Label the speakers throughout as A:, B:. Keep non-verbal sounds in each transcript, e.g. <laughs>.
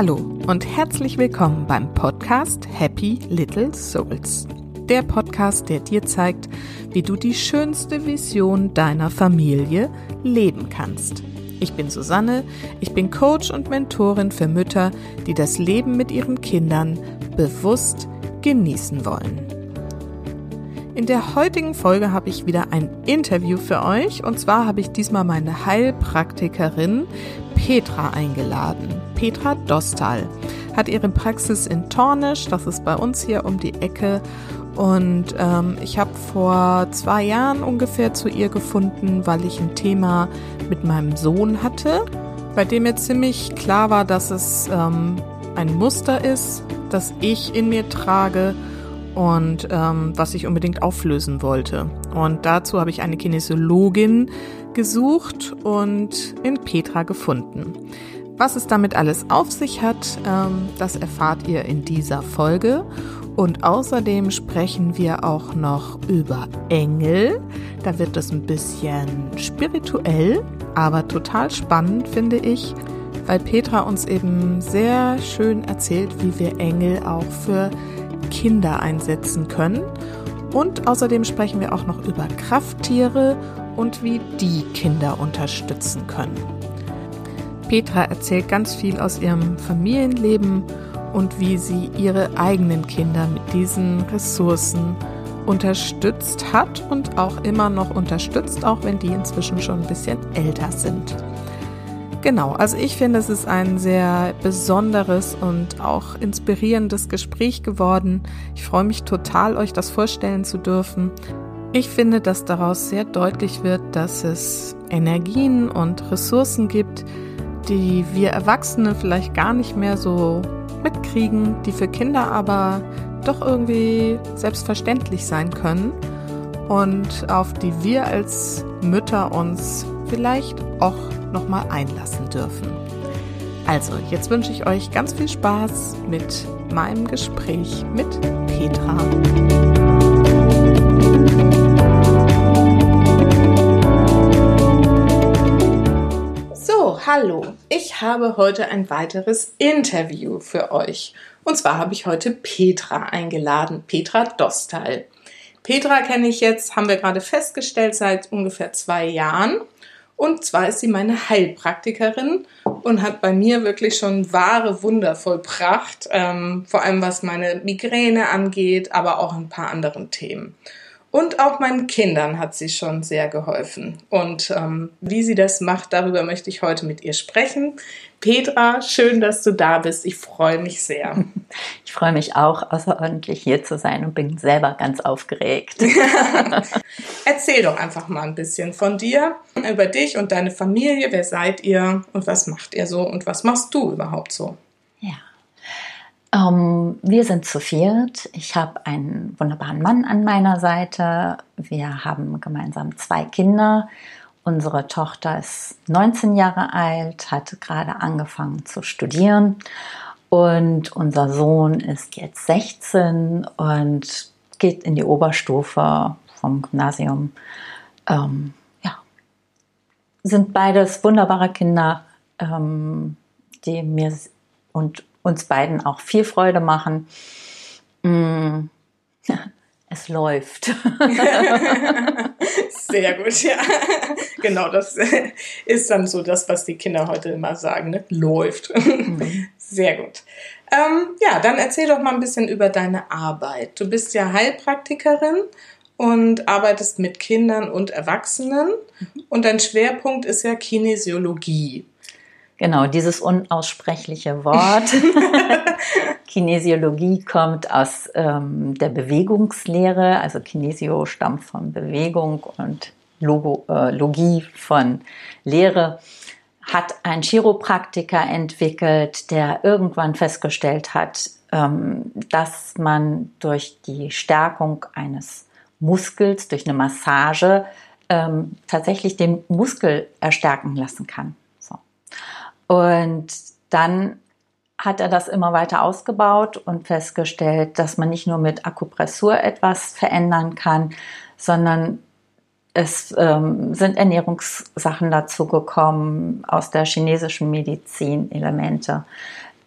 A: Hallo und herzlich willkommen beim Podcast Happy Little Souls. Der Podcast, der dir zeigt, wie du die schönste Vision deiner Familie leben kannst. Ich bin Susanne, ich bin Coach und Mentorin für Mütter, die das Leben mit ihren Kindern bewusst genießen wollen. In der heutigen Folge habe ich wieder ein Interview für euch und zwar habe ich diesmal meine Heilpraktikerin Petra eingeladen. Petra Dostal hat ihre Praxis in Tornisch, das ist bei uns hier um die Ecke und ähm, ich habe vor zwei Jahren ungefähr zu ihr gefunden, weil ich ein Thema mit meinem Sohn hatte, bei dem mir ziemlich klar war, dass es ähm, ein Muster ist, das ich in mir trage und ähm, was ich unbedingt auflösen wollte. Und dazu habe ich eine Kinesiologin gesucht und in Petra gefunden. Was es damit alles auf sich hat, ähm, das erfahrt ihr in dieser Folge. Und außerdem sprechen wir auch noch über Engel. Da wird es ein bisschen spirituell, aber total spannend, finde ich, weil Petra uns eben sehr schön erzählt, wie wir Engel auch für Kinder einsetzen können. Und außerdem sprechen wir auch noch über Krafttiere und wie die Kinder unterstützen können. Petra erzählt ganz viel aus ihrem Familienleben und wie sie ihre eigenen Kinder mit diesen Ressourcen unterstützt hat und auch immer noch unterstützt, auch wenn die inzwischen schon ein bisschen älter sind. Genau, also ich finde, es ist ein sehr besonderes und auch inspirierendes Gespräch geworden. Ich freue mich total, euch das vorstellen zu dürfen. Ich finde, dass daraus sehr deutlich wird, dass es Energien und Ressourcen gibt, die wir Erwachsene vielleicht gar nicht mehr so mitkriegen, die für Kinder aber doch irgendwie selbstverständlich sein können und auf die wir als Mütter uns vielleicht auch nochmal einlassen dürfen. Also, jetzt wünsche ich euch ganz viel Spaß mit meinem Gespräch mit Petra. So, hallo. Ich habe heute ein weiteres Interview für euch. Und zwar habe ich heute Petra eingeladen, Petra Dostal. Petra kenne ich jetzt, haben wir gerade festgestellt, seit ungefähr zwei Jahren. Und zwar ist sie meine Heilpraktikerin und hat bei mir wirklich schon wahre Wunder vollbracht, ähm, vor allem was meine Migräne angeht, aber auch ein paar anderen Themen. Und auch meinen Kindern hat sie schon sehr geholfen. Und ähm, wie sie das macht, darüber möchte ich heute mit ihr sprechen. Petra, schön, dass du da bist. Ich freue mich sehr. <laughs>
B: Ich freue mich auch, außerordentlich hier zu sein und bin selber ganz aufgeregt. <laughs>
A: Erzähl doch einfach mal ein bisschen von dir, über dich und deine Familie. Wer seid ihr und was macht ihr so und was machst du überhaupt so?
B: Ja. Ähm, wir sind zu viert. Ich habe einen wunderbaren Mann an meiner Seite. Wir haben gemeinsam zwei Kinder. Unsere Tochter ist 19 Jahre alt, hat gerade angefangen zu studieren. Und unser Sohn ist jetzt 16 und geht in die Oberstufe vom Gymnasium. Ähm, ja, sind beides wunderbare Kinder, ähm, die mir und uns beiden auch viel Freude machen. Mm, <laughs> es läuft. <laughs> <laughs>
A: Sehr gut, ja. <laughs> Genau, das ist dann so das, was die Kinder heute immer sagen, ne? läuft. Mhm. <laughs> Sehr gut. Ähm, ja, dann erzähl doch mal ein bisschen über deine Arbeit. Du bist ja Heilpraktikerin und arbeitest mit Kindern und Erwachsenen mhm. und dein Schwerpunkt ist ja Kinesiologie.
B: Genau, dieses unaussprechliche Wort. <laughs> Kinesiologie kommt aus ähm, der Bewegungslehre, also Kinesio stammt von Bewegung und Logo, äh, Logie von Lehre. Hat ein Chiropraktiker entwickelt, der irgendwann festgestellt hat, ähm, dass man durch die Stärkung eines Muskels, durch eine Massage, ähm, tatsächlich den Muskel erstärken lassen kann. Und dann hat er das immer weiter ausgebaut und festgestellt, dass man nicht nur mit Akupressur etwas verändern kann, sondern es ähm, sind Ernährungssachen dazu gekommen aus der chinesischen Medizin, Elemente.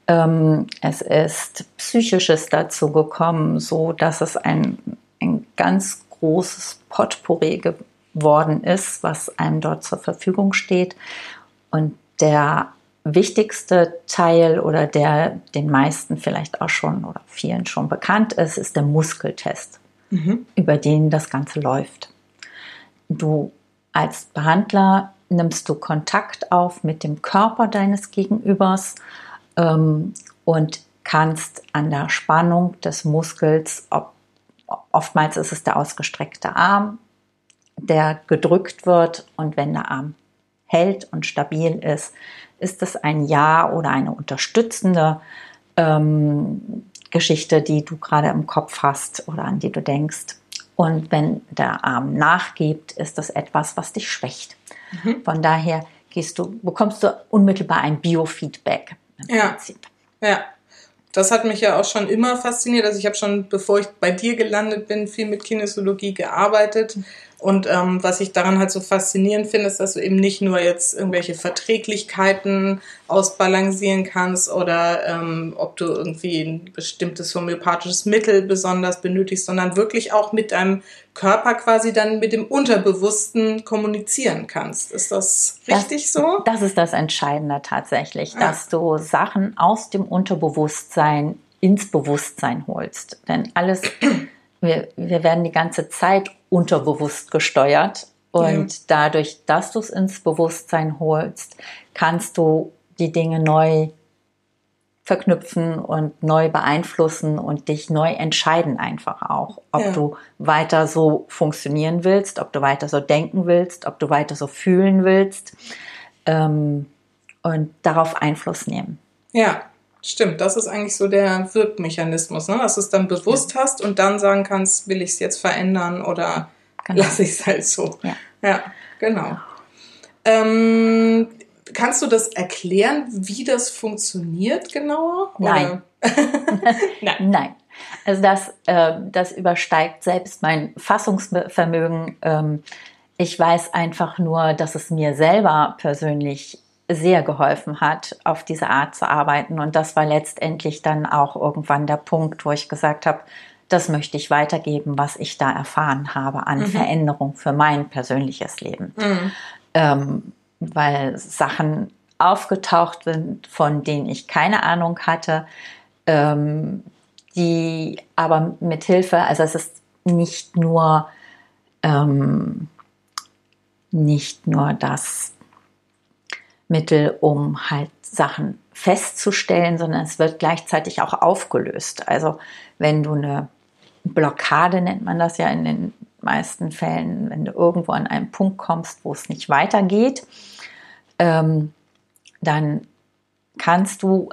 B: Ähm, es ist Psychisches dazu gekommen, so dass es ein, ein ganz großes Potpourri geworden ist, was einem dort zur Verfügung steht. Und der wichtigste Teil oder der den meisten vielleicht auch schon oder vielen schon bekannt ist, ist der Muskeltest, mhm. über den das Ganze läuft. Du als Behandler nimmst du Kontakt auf mit dem Körper deines Gegenübers ähm, und kannst an der Spannung des Muskels, ob, oftmals ist es der ausgestreckte Arm, der gedrückt wird und wenn der Arm hält und stabil ist, ist es ein Ja oder eine unterstützende ähm, Geschichte, die du gerade im Kopf hast oder an die du denkst. Und wenn der Arm nachgibt, ist das etwas, was dich schwächt. Mhm. Von daher gehst du, bekommst du unmittelbar ein Biofeedback.
C: ja. Prinzip. Ja. Das hat mich ja auch schon immer fasziniert. Also ich habe schon, bevor ich bei dir gelandet bin, viel mit Kinesiologie gearbeitet. Und ähm, was ich daran halt so faszinierend finde, ist, dass du eben nicht nur jetzt irgendwelche Verträglichkeiten ausbalancieren kannst oder ähm, ob du irgendwie ein bestimmtes homöopathisches Mittel besonders benötigst, sondern wirklich auch mit deinem Körper quasi dann mit dem Unterbewussten kommunizieren kannst. Ist das richtig
B: das,
C: so?
B: Das ist das Entscheidende tatsächlich, ja. dass du Sachen aus dem Unterbewusstsein ins Bewusstsein holst. Denn alles wir, wir werden die ganze Zeit unterbewusst gesteuert. Und ja. dadurch, dass du es ins Bewusstsein holst, kannst du die Dinge neu verknüpfen und neu beeinflussen und dich neu entscheiden einfach auch, ob ja. du weiter so funktionieren willst, ob du weiter so denken willst, ob du weiter so fühlen willst ähm, und darauf Einfluss nehmen.
C: Ja, Stimmt, das ist eigentlich so der Wirkmechanismus, ne? dass du es dann bewusst ja. hast und dann sagen kannst, will ich es jetzt verändern oder genau. lasse ich es halt so. Ja, ja genau. Ähm, kannst du das erklären, wie das funktioniert genauer?
B: Nein. <laughs> Nein. Nein. Also das, äh, das übersteigt selbst mein Fassungsvermögen. Ähm, ich weiß einfach nur, dass es mir selber persönlich sehr geholfen hat, auf diese Art zu arbeiten. Und das war letztendlich dann auch irgendwann der Punkt, wo ich gesagt habe, das möchte ich weitergeben, was ich da erfahren habe an mhm. Veränderung für mein persönliches Leben. Mhm. Ähm, weil Sachen aufgetaucht sind, von denen ich keine Ahnung hatte, ähm, die aber mit Hilfe, also es ist nicht nur ähm, nicht nur das Mittel, um halt Sachen festzustellen, sondern es wird gleichzeitig auch aufgelöst. Also wenn du eine Blockade nennt man das ja in den meisten Fällen, wenn du irgendwo an einen Punkt kommst, wo es nicht weitergeht, ähm, dann kannst du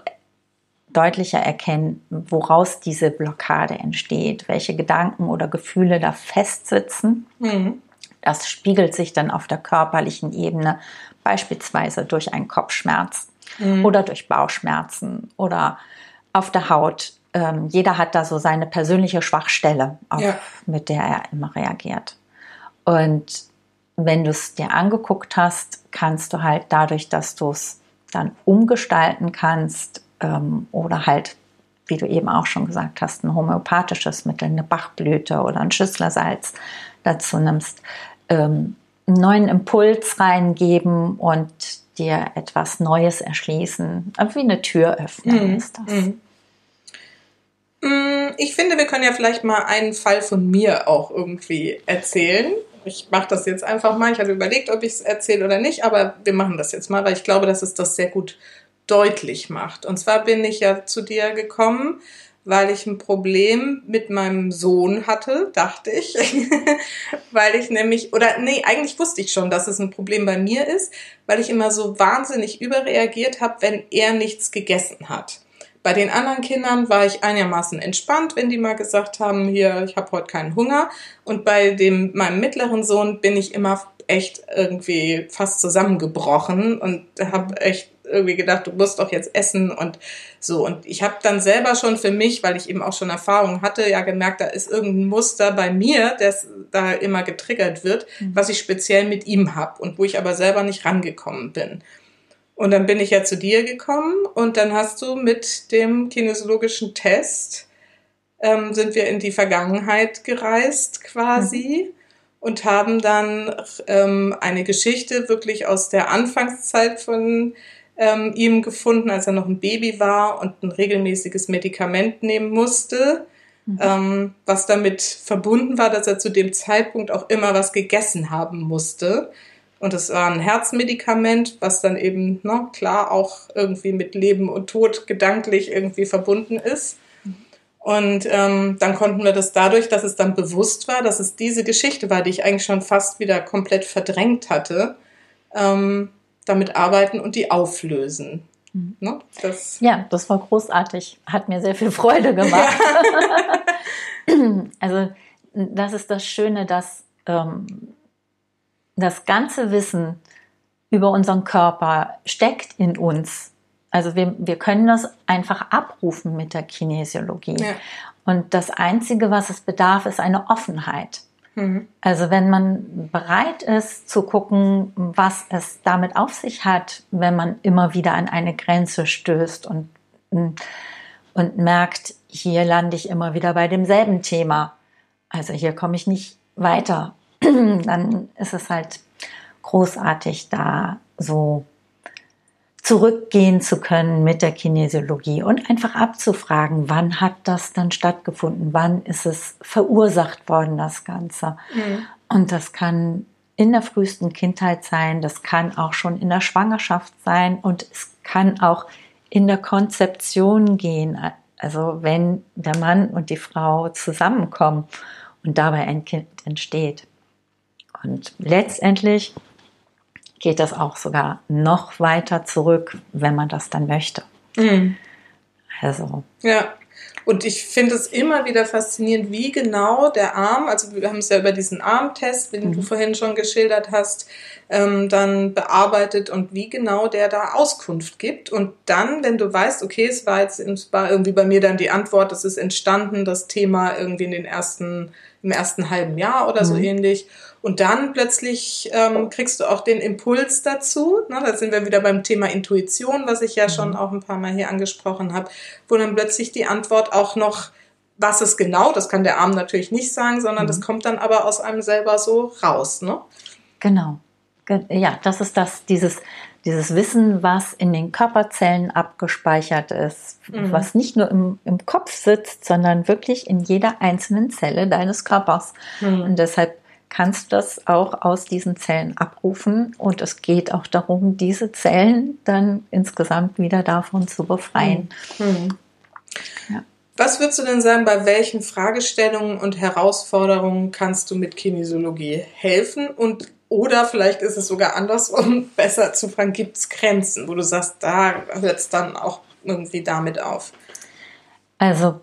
B: deutlicher erkennen, woraus diese Blockade entsteht, welche Gedanken oder Gefühle da festsitzen. Mhm. Das spiegelt sich dann auf der körperlichen Ebene beispielsweise durch einen Kopfschmerz mhm. oder durch Bauchschmerzen oder auf der Haut. Ähm, jeder hat da so seine persönliche Schwachstelle, auf, ja. mit der er immer reagiert. Und wenn du es dir angeguckt hast, kannst du halt dadurch, dass du es dann umgestalten kannst ähm, oder halt, wie du eben auch schon gesagt hast, ein homöopathisches Mittel, eine Bachblüte oder ein Schüsslersalz dazu nimmst, ähm, einen neuen Impuls reingeben und dir etwas Neues erschließen. Wie eine Tür öffnen mhm. ist das. Mhm.
C: Mm, ich finde, wir können ja vielleicht mal einen Fall von mir auch irgendwie erzählen. Ich mache das jetzt einfach mal. Ich hatte überlegt, ob ich es erzähle oder nicht, aber wir machen das jetzt mal, weil ich glaube, dass es das sehr gut deutlich macht. Und zwar bin ich ja zu dir gekommen, weil ich ein Problem mit meinem Sohn hatte, dachte ich. <laughs> weil ich nämlich, oder nee, eigentlich wusste ich schon, dass es ein Problem bei mir ist, weil ich immer so wahnsinnig überreagiert habe, wenn er nichts gegessen hat. Bei den anderen Kindern war ich einigermaßen entspannt, wenn die mal gesagt haben, hier, ich habe heute keinen Hunger. Und bei dem meinem mittleren Sohn bin ich immer echt irgendwie fast zusammengebrochen und habe echt irgendwie gedacht, du musst doch jetzt essen und so. Und ich habe dann selber schon für mich, weil ich eben auch schon Erfahrung hatte, ja gemerkt, da ist irgendein Muster bei mir, das da immer getriggert wird, mhm. was ich speziell mit ihm habe und wo ich aber selber nicht rangekommen bin. Und dann bin ich ja zu dir gekommen und dann hast du mit dem kinesiologischen Test, ähm, sind wir in die Vergangenheit gereist quasi mhm. und haben dann ähm, eine Geschichte wirklich aus der Anfangszeit von ähm, ihm gefunden, als er noch ein Baby war und ein regelmäßiges Medikament nehmen musste. Mhm. Ähm, was damit verbunden war, dass er zu dem Zeitpunkt auch immer was gegessen haben musste. Und es war ein Herzmedikament, was dann eben, ne, klar, auch irgendwie mit Leben und Tod gedanklich irgendwie verbunden ist. Und ähm, dann konnten wir das dadurch, dass es dann bewusst war, dass es diese Geschichte war, die ich eigentlich schon fast wieder komplett verdrängt hatte, ähm, damit arbeiten und die auflösen.
B: Mhm. Ne? Das ja, das war großartig. Hat mir sehr viel Freude gemacht. <laughs> also das ist das Schöne, dass ähm, das ganze Wissen über unseren Körper steckt in uns. Also wir, wir können das einfach abrufen mit der Kinesiologie. Ja. Und das Einzige, was es bedarf, ist eine Offenheit. Mhm. Also wenn man bereit ist zu gucken, was es damit auf sich hat, wenn man immer wieder an eine Grenze stößt und, und merkt, hier lande ich immer wieder bei demselben Thema. Also hier komme ich nicht weiter. <clears throat> dann ist es halt großartig, da so zurückgehen zu können mit der Kinesiologie und einfach abzufragen, wann hat das dann stattgefunden, wann ist es verursacht worden, das Ganze. Mhm. Und das kann in der frühesten Kindheit sein, das kann auch schon in der Schwangerschaft sein und es kann auch in der Konzeption gehen, also wenn der Mann und die Frau zusammenkommen und dabei ein Kind entsteht. Und letztendlich geht das auch sogar noch weiter zurück, wenn man das dann möchte. Mhm.
C: Also. Ja. Und ich finde es immer wieder faszinierend, wie genau der Arm, also wir haben es ja über diesen Armtest, den mhm. du vorhin schon geschildert hast, ähm, dann bearbeitet und wie genau der da Auskunft gibt. Und dann, wenn du weißt, okay, es war jetzt war irgendwie bei mir dann die Antwort, es ist entstanden, das Thema irgendwie in den ersten, im ersten halben Jahr oder so mhm. ähnlich. Und dann plötzlich ähm, kriegst du auch den Impuls dazu. Ne? Da sind wir wieder beim Thema Intuition, was ich ja mhm. schon auch ein paar Mal hier angesprochen habe, wo dann plötzlich die Antwort auch noch, was ist genau, das kann der Arm natürlich nicht sagen, sondern mhm. das kommt dann aber aus einem selber so raus. Ne?
B: Genau. Ja, das ist das, dieses, dieses Wissen, was in den Körperzellen abgespeichert ist, mhm. was nicht nur im, im Kopf sitzt, sondern wirklich in jeder einzelnen Zelle deines Körpers. Mhm. Und deshalb kannst du das auch aus diesen Zellen abrufen. Und es geht auch darum, diese Zellen dann insgesamt wieder davon zu befreien. Mhm.
C: Ja. Was würdest du denn sagen, bei welchen Fragestellungen und Herausforderungen kannst du mit Kinesiologie helfen? Und oder vielleicht ist es sogar andersrum, <laughs> besser zu fragen, gibt es Grenzen, wo du sagst, da hört es dann auch irgendwie damit auf?
B: Also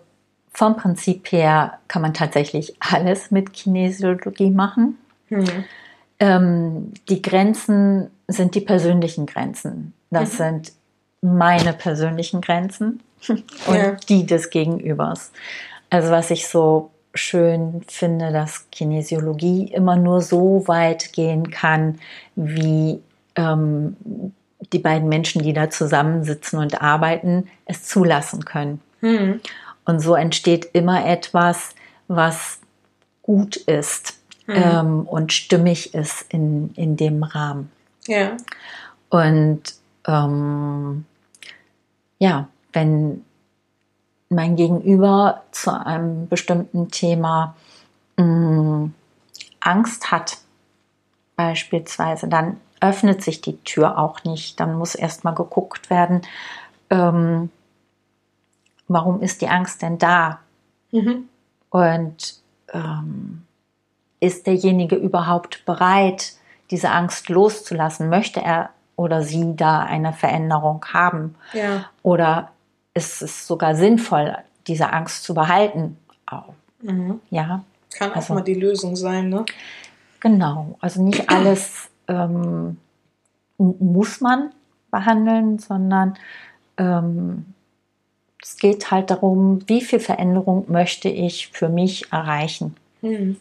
B: vom Prinzip her kann man tatsächlich alles mit Kinesiologie machen. Mhm. Ähm, die Grenzen sind die persönlichen Grenzen. Das mhm. sind meine persönlichen Grenzen <laughs> und ja. die des Gegenübers. Also was ich so schön finde, dass Kinesiologie immer nur so weit gehen kann, wie ähm, die beiden Menschen, die da zusammensitzen und arbeiten, es zulassen können. Mhm. Und so entsteht immer etwas, was gut ist mhm. ähm, und stimmig ist in, in dem Rahmen. Ja. Und ähm, ja, wenn mein Gegenüber zu einem bestimmten Thema mh, mm, Angst hat, beispielsweise, dann öffnet sich die Tür auch nicht. Dann muss erstmal geguckt werden, ähm, warum ist die Angst denn da? Mhm. Und ähm, ist derjenige überhaupt bereit, diese Angst loszulassen? Möchte er oder sie da eine Veränderung haben? Ja. Oder ist es sogar sinnvoll, diese Angst zu behalten? Auch.
C: Mhm. Ja. Kann auch also, mal die Lösung sein, ne?
B: Genau. Also nicht alles <clears throat> ähm, muss man behandeln, sondern ähm, es geht halt darum, wie viel Veränderung möchte ich für mich erreichen. Hm.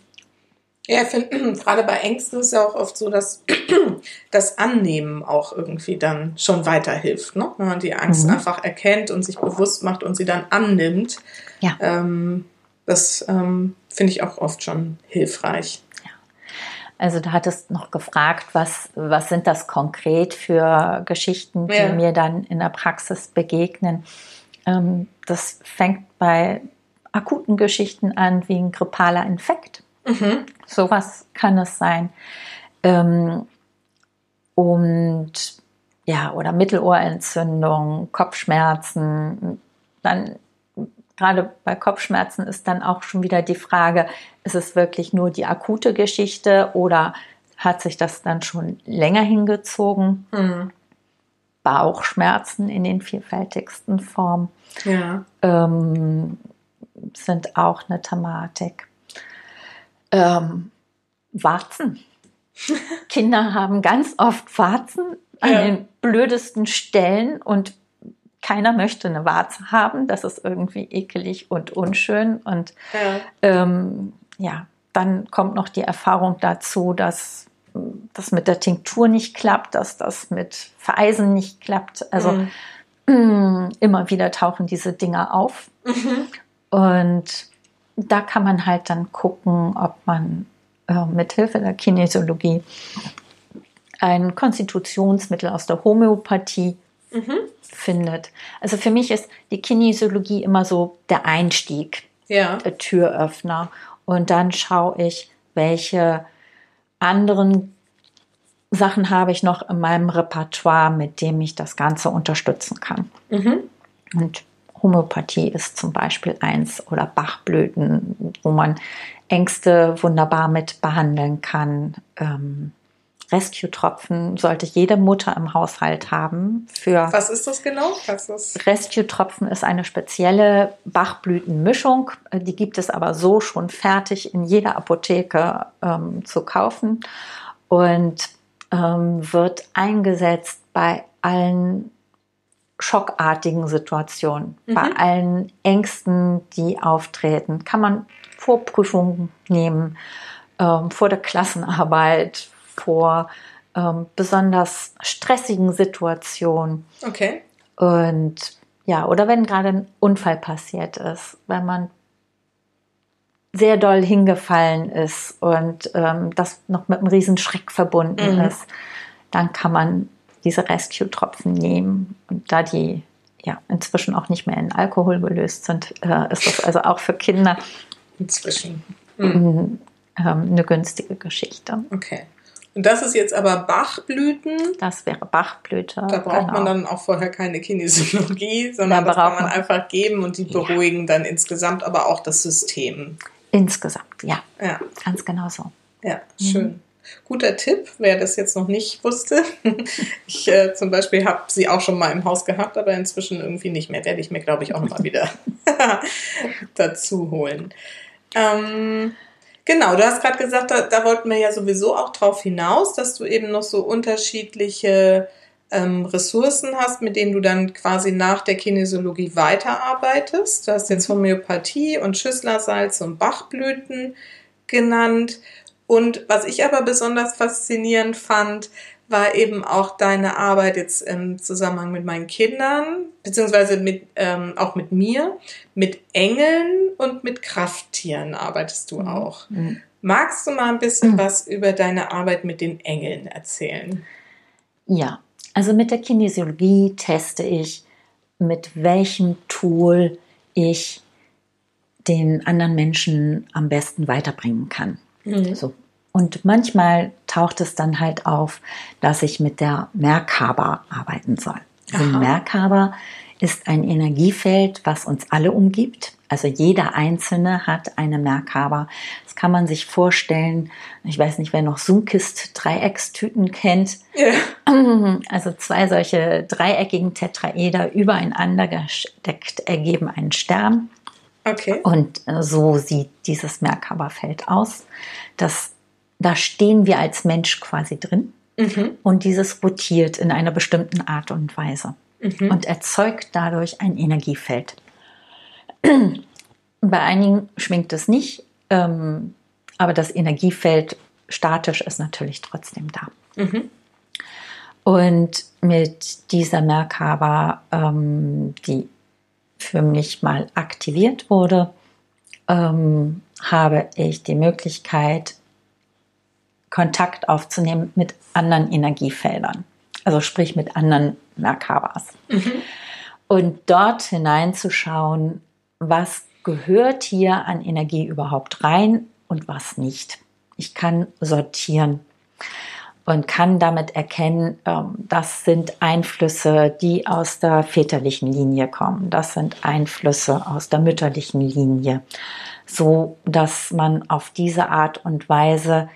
C: Ja, ich finde, <clears throat> gerade bei Ängsten ist es ja auch oft so, dass <clears throat> das Annehmen auch irgendwie dann schon weiterhilft. Ne? Wenn man die Angst mhm. einfach erkennt und sich bewusst macht und sie dann annimmt. Ja. Ähm, das ähm, finde ich auch oft schon hilfreich. Ja.
B: Also du hattest noch gefragt, was, was sind das konkret für Geschichten, die ja. mir dann in der Praxis begegnen. Ähm, das fängt bei akuten Geschichten an, wie ein grippaler Infekt. Mhm. Sowas kann es sein. Ähm, und ja, oder Mittelohrentzündung, Kopfschmerzen. Dann gerade bei Kopfschmerzen ist dann auch schon wieder die Frage, ist es wirklich nur die akute Geschichte oder hat sich das dann schon länger hingezogen? Mhm. Bauchschmerzen in den vielfältigsten Formen ja. ähm, sind auch eine Thematik. Ähm, Warzen. <laughs> Kinder haben ganz oft Warzen an ja. den blödesten Stellen und keiner möchte eine Warze haben. Das ist irgendwie ekelig und unschön. Und ja, ähm, ja dann kommt noch die Erfahrung dazu, dass das mit der Tinktur nicht klappt, dass das mit Vereisen nicht klappt. Also mhm. immer wieder tauchen diese Dinger auf. Mhm. Und da kann man halt dann gucken, ob man äh, mit Hilfe der Kinesiologie ein Konstitutionsmittel aus der Homöopathie mhm. findet. Also für mich ist die Kinesiologie immer so der Einstieg, ja. der Türöffner. Und dann schaue ich, welche anderen Sachen habe ich noch in meinem Repertoire, mit dem ich das Ganze unterstützen kann. Mhm. Und Homöopathie ist zum Beispiel eins oder Bachblüten, wo man Ängste wunderbar mit behandeln kann. Ähm, Rescue-Tropfen sollte jede Mutter im Haushalt haben. Für
C: Was ist das genau?
B: Rescue-Tropfen ist eine spezielle Bachblütenmischung. Die gibt es aber so schon fertig in jeder Apotheke ähm, zu kaufen und ähm, wird eingesetzt bei allen schockartigen Situationen, mhm. bei allen Ängsten, die auftreten, kann man Vorprüfungen nehmen, ähm, vor der Klassenarbeit, vor ähm, besonders stressigen Situationen.
C: Okay.
B: Und ja, oder wenn gerade ein Unfall passiert ist, wenn man sehr doll hingefallen ist und ähm, das noch mit einem riesen Schreck verbunden mhm. ist, dann kann man diese Rescue-Tropfen nehmen. Und da die ja inzwischen auch nicht mehr in Alkohol gelöst sind, äh, ist das also auch für Kinder
C: inzwischen
B: mhm. ähm, eine günstige Geschichte.
C: Okay. Und das ist jetzt aber Bachblüten.
B: Das wäre Bachblüte.
C: Da braucht genau. man dann auch vorher keine Kinesiologie, <laughs> sondern da das kann man, einfach geben und die beruhigen ja. dann insgesamt, aber auch das System.
B: Insgesamt, ja. Ja. Ganz genau so.
C: Ja, schön. Mhm. Guter Tipp, wer das jetzt noch nicht wusste. <laughs> Ich äh, zum Beispiel habe sie auch schon mal im Haus gehabt, aber inzwischen irgendwie nicht mehr. Werde ich mir, glaube ich, auch mal <laughs> wieder dazu holen. Ähm, genau, du hast gerade gesagt, da, da, wollten wir ja sowieso auch drauf hinaus, dass du eben noch so unterschiedliche ähm, Ressourcen hast, mit denen du dann quasi nach der Kinesiologie weiterarbeitest. Du hast jetzt Homöopathie und Schüsslersalz und Bachblüten genannt. Und was ich aber besonders faszinierend fand, war eben auch deine Arbeit jetzt im Zusammenhang mit meinen Kindern, beziehungsweise mit, ähm, auch mit mir. Mit Engeln und mit Krafttieren arbeitest du mhm. auch. Mhm. Magst du mal ein bisschen mhm. was über deine Arbeit mit den Engeln erzählen?
B: Ja, also mit der Kinesiologie teste ich, mit welchem Tool ich den anderen Menschen am besten weiterbringen kann. Mhm. So. Und manchmal taucht es dann halt auf, dass ich mit der Merkaba arbeiten soll. Also Merkaba ist ein Energiefeld, was uns alle umgibt. Also jeder Einzelne hat eine Merkaba. Das kann man sich vorstellen. Ich weiß nicht, wer noch Sunkist-Dreieckstüten kennt. Ja. <clears throat> Also zwei solche dreieckigen Tetraeder übereinander gesteckt ergeben einen Stern.
C: Okay.
B: Und äh, so sieht dieses Merkaba-Feld aus. Das, da stehen wir als Mensch quasi drin. Mhm. Und dieses rotiert in einer bestimmten Art und Weise mhm. und erzeugt dadurch ein Energiefeld. <clears throat> Bei einigen schwingt es nicht. Ähm, aber das Energiefeld statisch ist natürlich trotzdem da.
C: Mhm.
B: Und mit dieser Merkaba, ähm, die für mich mal aktiviert wurde, ähm, habe ich die Möglichkeit, Kontakt aufzunehmen mit anderen Energiefeldern, also sprich mit anderen Merkabas.
C: Mhm.
B: Und dort hineinzuschauen, was gehört hier an Energie überhaupt rein und was nicht. Ich kann sortieren und kann damit erkennen, ähm, das sind Einflüsse, die aus der väterlichen Linie kommen. Das sind Einflüsse aus der mütterlichen Linie, so dass man auf diese Art und Weise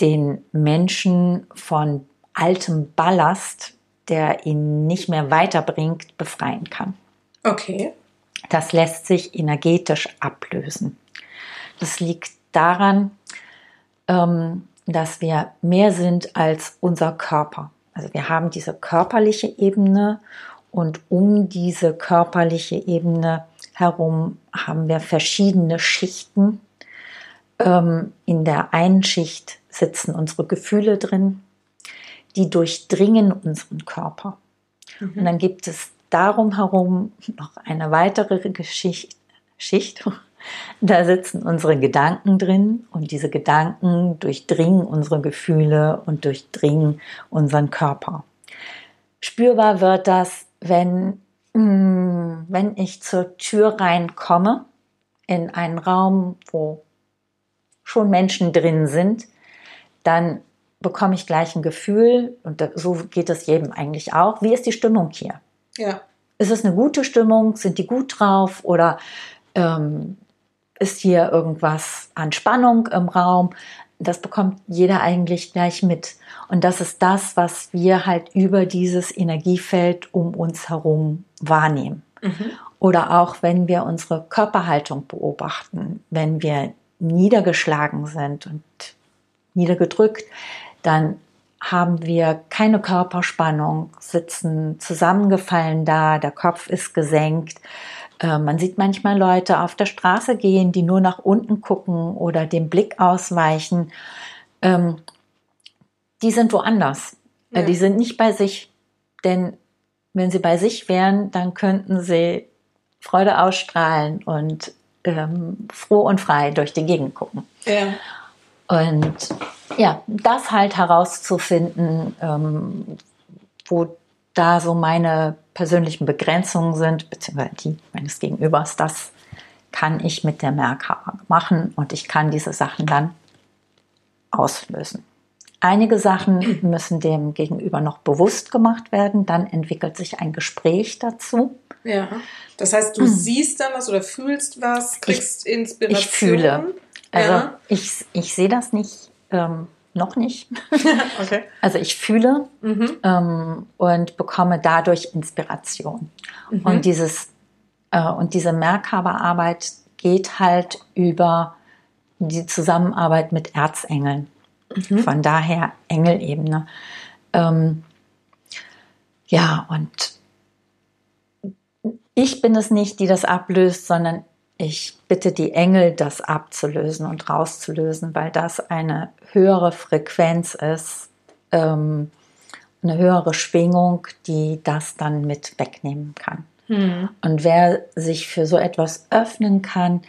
B: den Menschen von altem Ballast, der ihn nicht mehr weiterbringt, befreien kann.
C: Okay.
B: Das lässt sich energetisch ablösen. Das liegt daran, ähm, dass wir mehr sind als unser Körper. Also wir haben diese körperliche Ebene und um diese körperliche Ebene herum haben wir verschiedene Schichten. Ähm, in der einen Schicht sitzen unsere Gefühle drin, die durchdringen unseren Körper. Mhm. Und dann gibt es darum herum noch eine weitere Geschichte, Schicht. <laughs> Da sitzen unsere Gedanken drin und diese Gedanken durchdringen unsere Gefühle und durchdringen unseren Körper. Spürbar wird das, wenn, mm, wenn ich zur Tür reinkomme in einen Raum, wo schon Menschen drin sind, dann bekomme ich gleich ein Gefühl, und so geht es jedem eigentlich auch, wie ist die Stimmung hier?
C: Ja.
B: Ist es eine gute Stimmung? Sind die gut drauf? Oder ähm, ist hier irgendwas an Spannung im Raum? Das bekommt jeder eigentlich gleich mit. Und das ist das, was wir halt über dieses Energiefeld um uns herum wahrnehmen.
C: Mhm.
B: Oder auch wenn wir unsere Körperhaltung beobachten, wenn wir niedergeschlagen sind und niedergedrückt, dann haben wir keine Körperspannung, sitzen zusammengefallen da, der Kopf ist gesenkt. Äh, man sieht manchmal Leute auf der Straße gehen, die nur nach unten gucken oder dem Blick ausweichen. Ähm, die sind woanders. Äh, ja. Die sind nicht bei sich. Denn wenn sie bei sich wären, dann könnten sie Freude ausstrahlen und ähm, froh und frei durch die Gegend gucken.
C: Ja.
B: Und ja, das halt herauszufinden, ähm, wo da so meine persönlichen Begrenzungen sind, beziehungsweise die meines Gegenübers, das kann ich mit der Merkhaber machen und ich kann diese Sachen dann auslösen. Einige Sachen müssen dem Gegenüber noch bewusst gemacht werden, dann entwickelt sich ein Gespräch dazu.
C: Ja, das heißt, du hm. siehst dann was oder fühlst was, kriegst ich, Inspiration.
B: Ich fühle. Also ja. ich, ich sehe das nicht, ähm, noch nicht. <laughs>
C: okay.
B: Also ich fühle
C: mhm.
B: ähm, und bekomme dadurch Inspiration. Mhm. Und dieses äh, und diese Merkhaberarbeit geht halt über die Zusammenarbeit mit Erzengeln. Mhm. Von daher Engelebene. Ähm, ja, und ich bin es nicht, die das ablöst, sondern ich bitte die Engel, das abzulösen und rauszulösen, weil das eine höhere Frequenz ist, ähm, eine höhere Schwingung, die das dann mit wegnehmen kann.
C: Mhm.
B: Und wer sich für so etwas öffnen kann,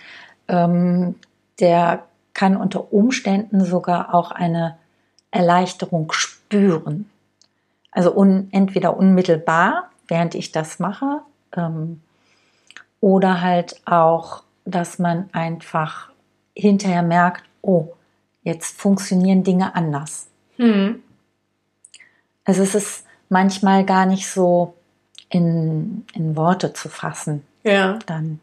B: ähm, der kann unter Umständen sogar auch eine Erleichterung spüren. Also un, entweder unmittelbar, während ich das mache, ähm, oder halt auch, dass man einfach hinterher merkt, oh, jetzt funktionieren Dinge anders.
C: Hm.
B: Also es ist manchmal gar nicht so in, in Worte zu fassen.
C: Ja.
B: Dann.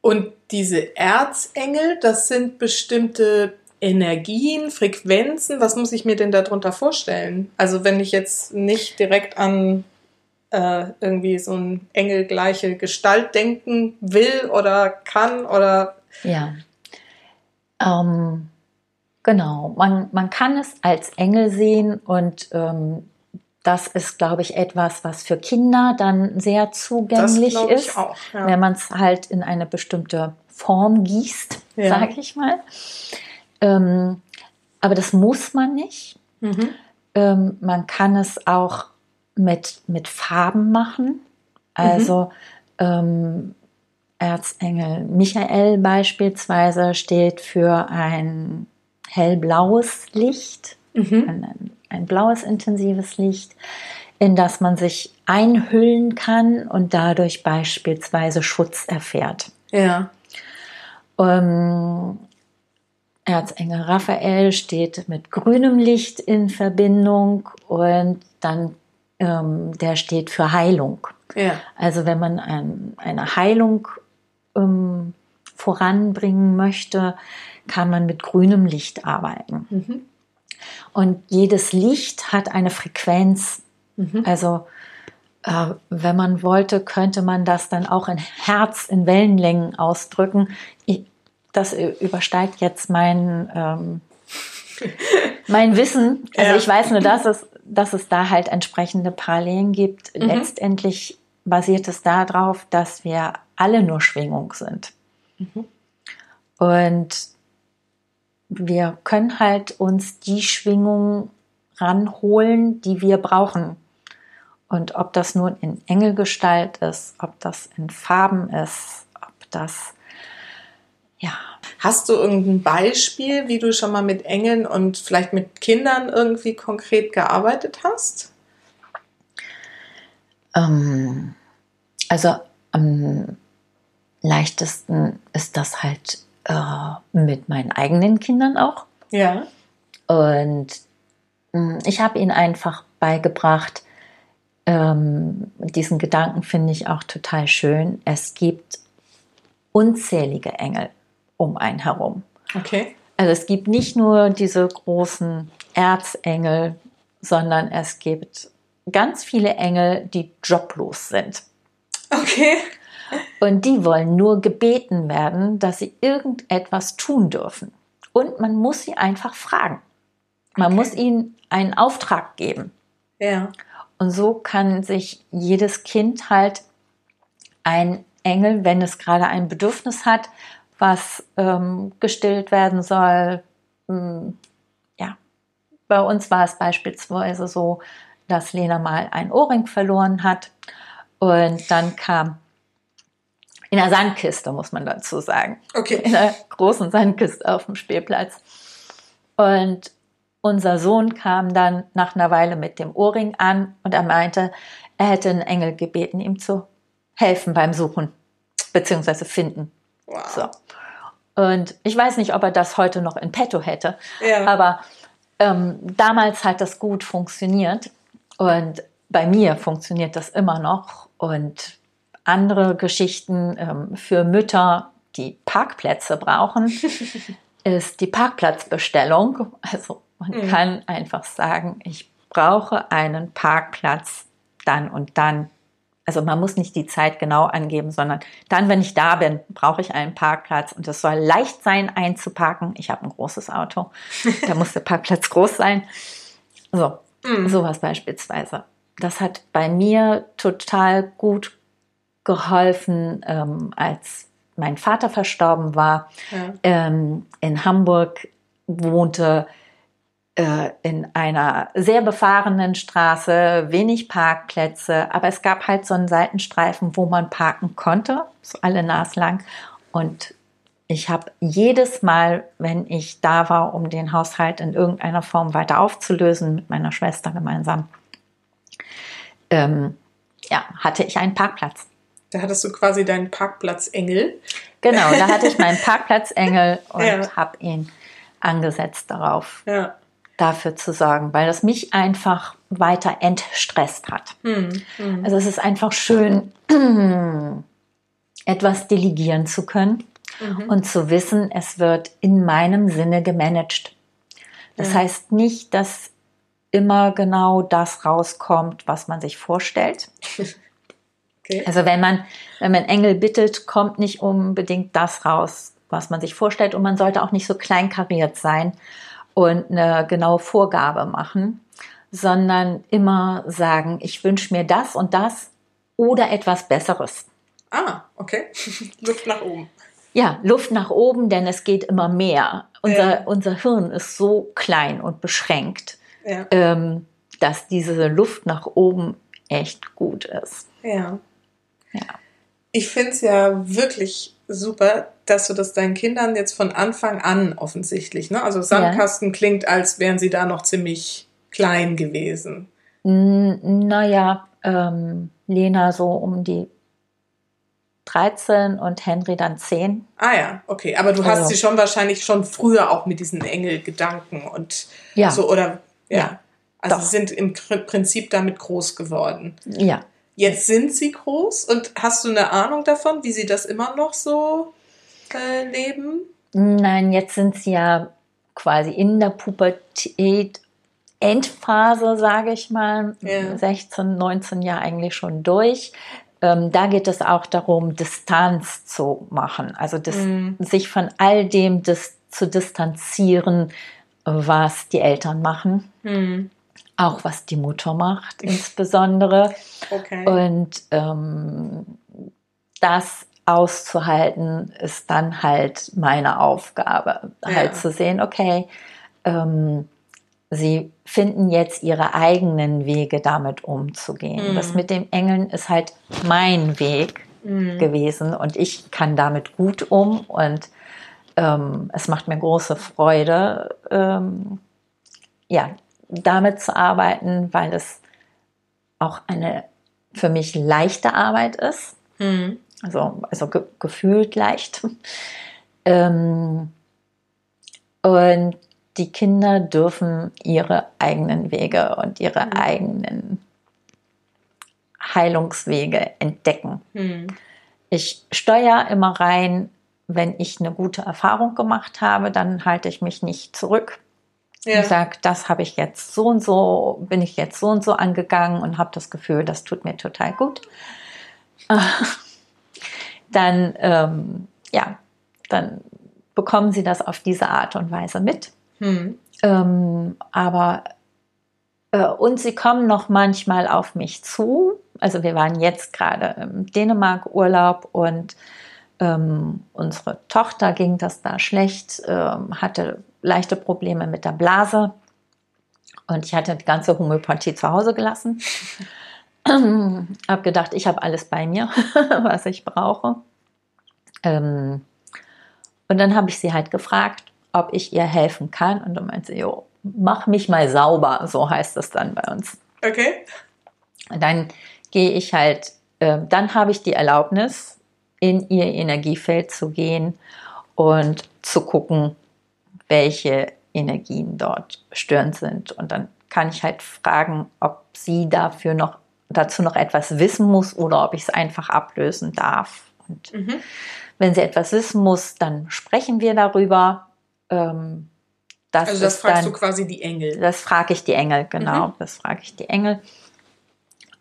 C: Und diese Erzengel, das sind bestimmte Energien, Frequenzen. Was muss ich mir denn darunter vorstellen? Also wenn ich jetzt nicht direkt an äh, irgendwie so ein engelgleiche Gestalt denken will oder kann oder.
B: Ja. Ähm, genau. Man, man kann es als Engel sehen und ähm, das ist, glaube ich, etwas, was für Kinder dann sehr zugänglich ist,
C: auch, ja.
B: wenn man es halt in eine bestimmte Form gießt, ja. sage ich mal. Ähm, aber das muss man nicht.
C: Mhm.
B: Ähm, man kann es auch mit, mit Farben machen. Also ähm, Erzengel Michael beispielsweise steht für ein hellblaues Licht,
C: Mhm.
B: ein, ein blaues intensives Licht, in das man sich einhüllen kann und dadurch beispielsweise Schutz erfährt.
C: Ja.
B: Ähm, Erzengel Raphael steht mit grünem Licht in Verbindung und dann ähm, der steht für Heilung.
C: Ja.
B: Also wenn man ein, eine Heilung ähm, voranbringen möchte, kann man mit grünem Licht arbeiten.
C: Mhm.
B: Und jedes Licht hat eine Frequenz.
C: Mhm.
B: Also äh, wenn man wollte, könnte man das dann auch in Herz, in Wellenlängen ausdrücken. Ich, das übersteigt jetzt mein, ähm, <laughs> mein Wissen. Also
C: Ja.
B: ich weiß nur, dass es, dass es da halt entsprechende Parallelen gibt.
C: Mhm.
B: Letztendlich basiert es darauf, dass wir alle nur Schwingung sind.
C: Mhm.
B: Und wir können halt uns die Schwingung ranholen, die wir brauchen. Und ob das nun in Engelgestalt ist, ob das in Farben ist, ob das, ja,
C: Hast du irgendein Beispiel, wie du schon mal mit Engeln und vielleicht mit Kindern irgendwie konkret gearbeitet hast?
B: ähm, also am leichtesten ist das halt äh, mit meinen eigenen Kindern auch.
C: Ja.
B: Und mh, ich habe ihnen einfach beigebracht, ähm, diesen Gedanken finde ich auch total schön. Es gibt unzählige Engel um einen herum.
C: Okay.
B: Also es gibt nicht nur diese großen Erzengel, sondern es gibt ganz viele Engel, die joblos sind.
C: Okay.
B: Und die wollen nur gebeten werden, dass sie irgendetwas tun dürfen. Und man muss sie einfach fragen. Man
C: Okay.
B: muss ihnen einen Auftrag geben.
C: Ja.
B: Und so kann sich jedes Kind halt ein Engel, wenn es gerade ein Bedürfnis hat, was ähm, gestillt werden soll. ähm, ja, bei uns war es beispielsweise so, dass Lena mal ein Ohrring verloren hat und dann kam in der Sandkiste, muss man dazu sagen
C: Okay.
B: in einer großen Sandkiste auf dem Spielplatz. Und unser Sohn kam dann nach einer Weile mit dem Ohrring an und er meinte, er hätte einen Engel gebeten, ihm zu helfen beim Suchen bzw. finden.
C: Wow.
B: So. Und ich weiß nicht, ob er das heute noch in petto hätte,
C: Ja.
B: aber ähm, damals hat das gut funktioniert und bei mir funktioniert das immer noch und andere Geschichten ähm, für Mütter, die Parkplätze brauchen, <laughs> ist die Parkplatzbestellung. Also man
C: Mhm.
B: kann einfach sagen, ich brauche einen Parkplatz dann und dann. Also man muss nicht die Zeit genau angeben, sondern dann, wenn ich da bin, brauche ich einen Parkplatz und es soll leicht sein einzuparken. Ich habe ein großes Auto, <laughs> da muss der Parkplatz groß sein. So,
C: Mhm.
B: sowas beispielsweise. Das hat bei mir total gut geholfen, ähm, als mein Vater verstorben war,
C: Ja.
B: ähm, in Hamburg wohnte, in einer sehr befahrenen Straße, wenig Parkplätze, aber es gab halt so einen Seitenstreifen, wo man parken konnte, so alle Nas lang. Und ich habe jedes Mal, wenn ich da war, um den Haushalt in irgendeiner Form weiter aufzulösen, mit meiner Schwester gemeinsam, ähm, ja, hatte ich einen Parkplatz.
C: Da hattest du quasi deinen Parkplatzengel.
B: Genau, da hatte ich meinen <laughs> Parkplatzengel und
C: Ja.
B: habe ihn angesetzt darauf,
C: Ja.
B: Dafür zu sorgen, weil das mich einfach weiter entstresst hat.
C: Mhm. Mhm.
B: Also es ist einfach schön, <clears throat> etwas delegieren zu können
C: Mhm.
B: und zu wissen, es wird in meinem Sinne gemanagt. Das
C: Ja.
B: heißt nicht, dass immer genau das rauskommt, was man sich vorstellt. <laughs>
C: Okay.
B: Also wenn man, wenn man Engel bittet, kommt nicht unbedingt das raus, was man sich vorstellt. Und man sollte auch nicht so kleinkariert sein und eine genaue Vorgabe machen, sondern immer sagen, ich wünsche mir das und das oder etwas Besseres.
C: Ah, okay. <laughs> Luft nach oben.
B: ja, Luft nach oben, denn es geht immer mehr. Unser,
C: Ja.
B: unser Hirn ist so klein und beschränkt,
C: Ja.
B: ähm, dass diese Luft nach oben echt gut ist.
C: Ja.
B: Ja.
C: Ich finde es ja wirklich super, dass du das deinen Kindern jetzt von Anfang an offensichtlich, ne? Also Sandkasten klingt, als wären sie da noch ziemlich klein gewesen.
B: Naja, ähm, Lena so um die 13 und Henry dann 10.
C: Ah ja, okay. Aber du hast
B: Also-
C: sie schon wahrscheinlich schon früher auch mit diesen Engelgedanken und
B: Ja,
C: so, oder? Ja.
B: Ja,
C: also
B: doch.
C: sie sind im Pr- Prinzip damit groß geworden.
B: ja.
C: Jetzt sind sie groß und hast du eine Ahnung davon, wie sie das immer noch so äh, leben?
B: Nein, jetzt sind sie ja quasi in der Pubertät, Endphase, sage ich mal,
C: Ja.
B: 16, 19 Jahre eigentlich schon durch. Ähm, da geht es auch darum, Distanz zu machen, also dis
C: Mhm.
B: sich von all dem dis zu distanzieren, was die Eltern machen,
C: Hm.
B: auch was die Mutter macht insbesondere.
C: Okay.
B: Und ähm, das auszuhalten, ist dann halt meine Aufgabe.
C: Ja.
B: Halt zu sehen, okay, ähm, sie finden jetzt ihre eigenen Wege, damit umzugehen.
C: Mhm.
B: Das mit den Engeln ist halt mein Weg
C: Hm.
B: gewesen und ich kann damit gut um und ähm, es macht mir große Freude, ähm, ja, damit zu arbeiten, weil es auch eine für mich leichte Arbeit ist,
C: Hm.
B: Also, also ge gefühlt leicht. <laughs> Ähm, und die Kinder dürfen ihre eigenen Wege und ihre
C: Mhm.
B: eigenen Heilungswege entdecken.
C: Hm.
B: Ich steuere immer rein, wenn ich eine gute Erfahrung gemacht habe, dann halte ich mich nicht zurück
C: Ja.
B: und sage, das habe ich jetzt so und so, bin ich jetzt so und so angegangen und habe das Gefühl, das tut mir total gut. <laughs> Dann, ähm, ja, dann bekommen sie das auf diese Art und Weise mit.
C: Hm.
B: Ähm, aber äh, und sie kommen noch manchmal auf mich zu. Also wir waren jetzt gerade im Dänemark-Urlaub und ähm, unsere Tochter ging das da schlecht, ähm, hatte leichte Probleme mit der Blase und ich hatte die ganze Homöopathie zu Hause gelassen. <laughs> <clears throat> habe gedacht, ich habe alles bei mir, <laughs> was ich brauche. Ähm, und dann habe ich sie halt gefragt, ob ich ihr helfen kann. Und dann meinte sie, jo, mach mich mal sauber, so heißt es dann bei uns.
C: Okay.
B: Und dann gehe ich halt, äh, dann habe ich die Erlaubnis, in ihr Energiefeld zu gehen und zu gucken, welche Energien dort störend sind. Und dann kann ich halt fragen, ob sie dafür noch dazu noch etwas wissen muss oder ob ich es einfach ablösen darf. Und
C: Mhm.
B: wenn sie etwas wissen muss, dann sprechen wir darüber. Ähm, das
C: Also das
B: ist
C: fragst
B: dann,
C: du quasi die Engel.
B: das frage ich die Engel, genau.
C: Mhm.
B: Das frage ich die Engel,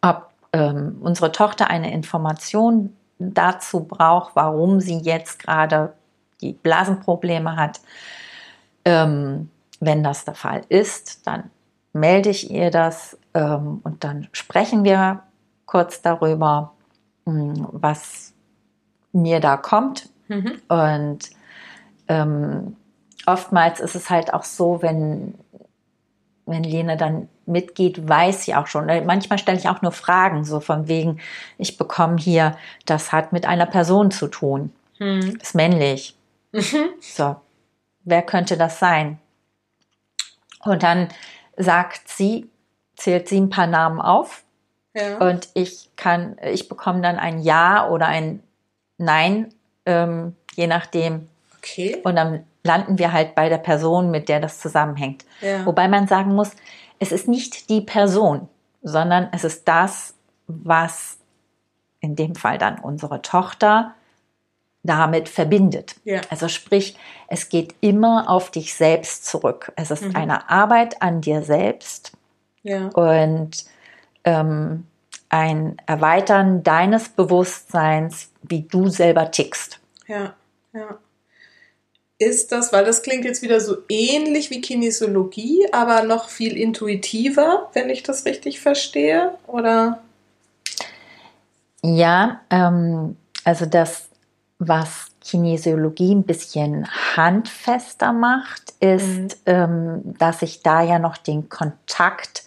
B: ob ähm, unsere Tochter eine Information dazu braucht, warum sie jetzt gerade die Blasenprobleme hat. Ähm, wenn das der Fall ist, dann melde ich ihr das und dann sprechen wir kurz darüber, mh, was mir da kommt.
C: Mhm.
B: Und ähm, oftmals ist es halt auch so, wenn, wenn Lene dann mitgeht, weiß sie auch schon. Manchmal stelle ich auch nur Fragen, so von wegen, ich bekomme hier, das hat mit einer Person zu tun,
C: Hm.
B: ist männlich.
C: Mhm.
B: So, wer könnte das sein? Und dann sagt sie, zählt sie ein paar Namen auf
C: Ja.
B: und ich kann, ich bekomme dann ein Ja oder ein Nein, ähm, je nachdem,
C: Okay.
B: und dann landen wir halt bei der Person, mit der das zusammenhängt.
C: Ja.
B: Wobei man sagen muss, es ist nicht die Person, sondern es ist das, was in dem Fall dann unsere Tochter damit verbindet.
C: Ja.
B: Also sprich, es geht immer auf dich selbst zurück. Es ist
C: Mhm.
B: eine Arbeit an dir selbst
C: Ja.
B: und ähm, ein Erweitern deines Bewusstseins, wie du selber tickst.
C: Ja. Ja. Ist das, weil das klingt jetzt wieder so ähnlich wie Kinesiologie, aber noch viel intuitiver, wenn ich das richtig verstehe? Oder?
B: Ja, ähm, also das, was Kinesiologie ein bisschen handfester macht, ist, mhm. ähm, dass ich da ja noch den Kontakt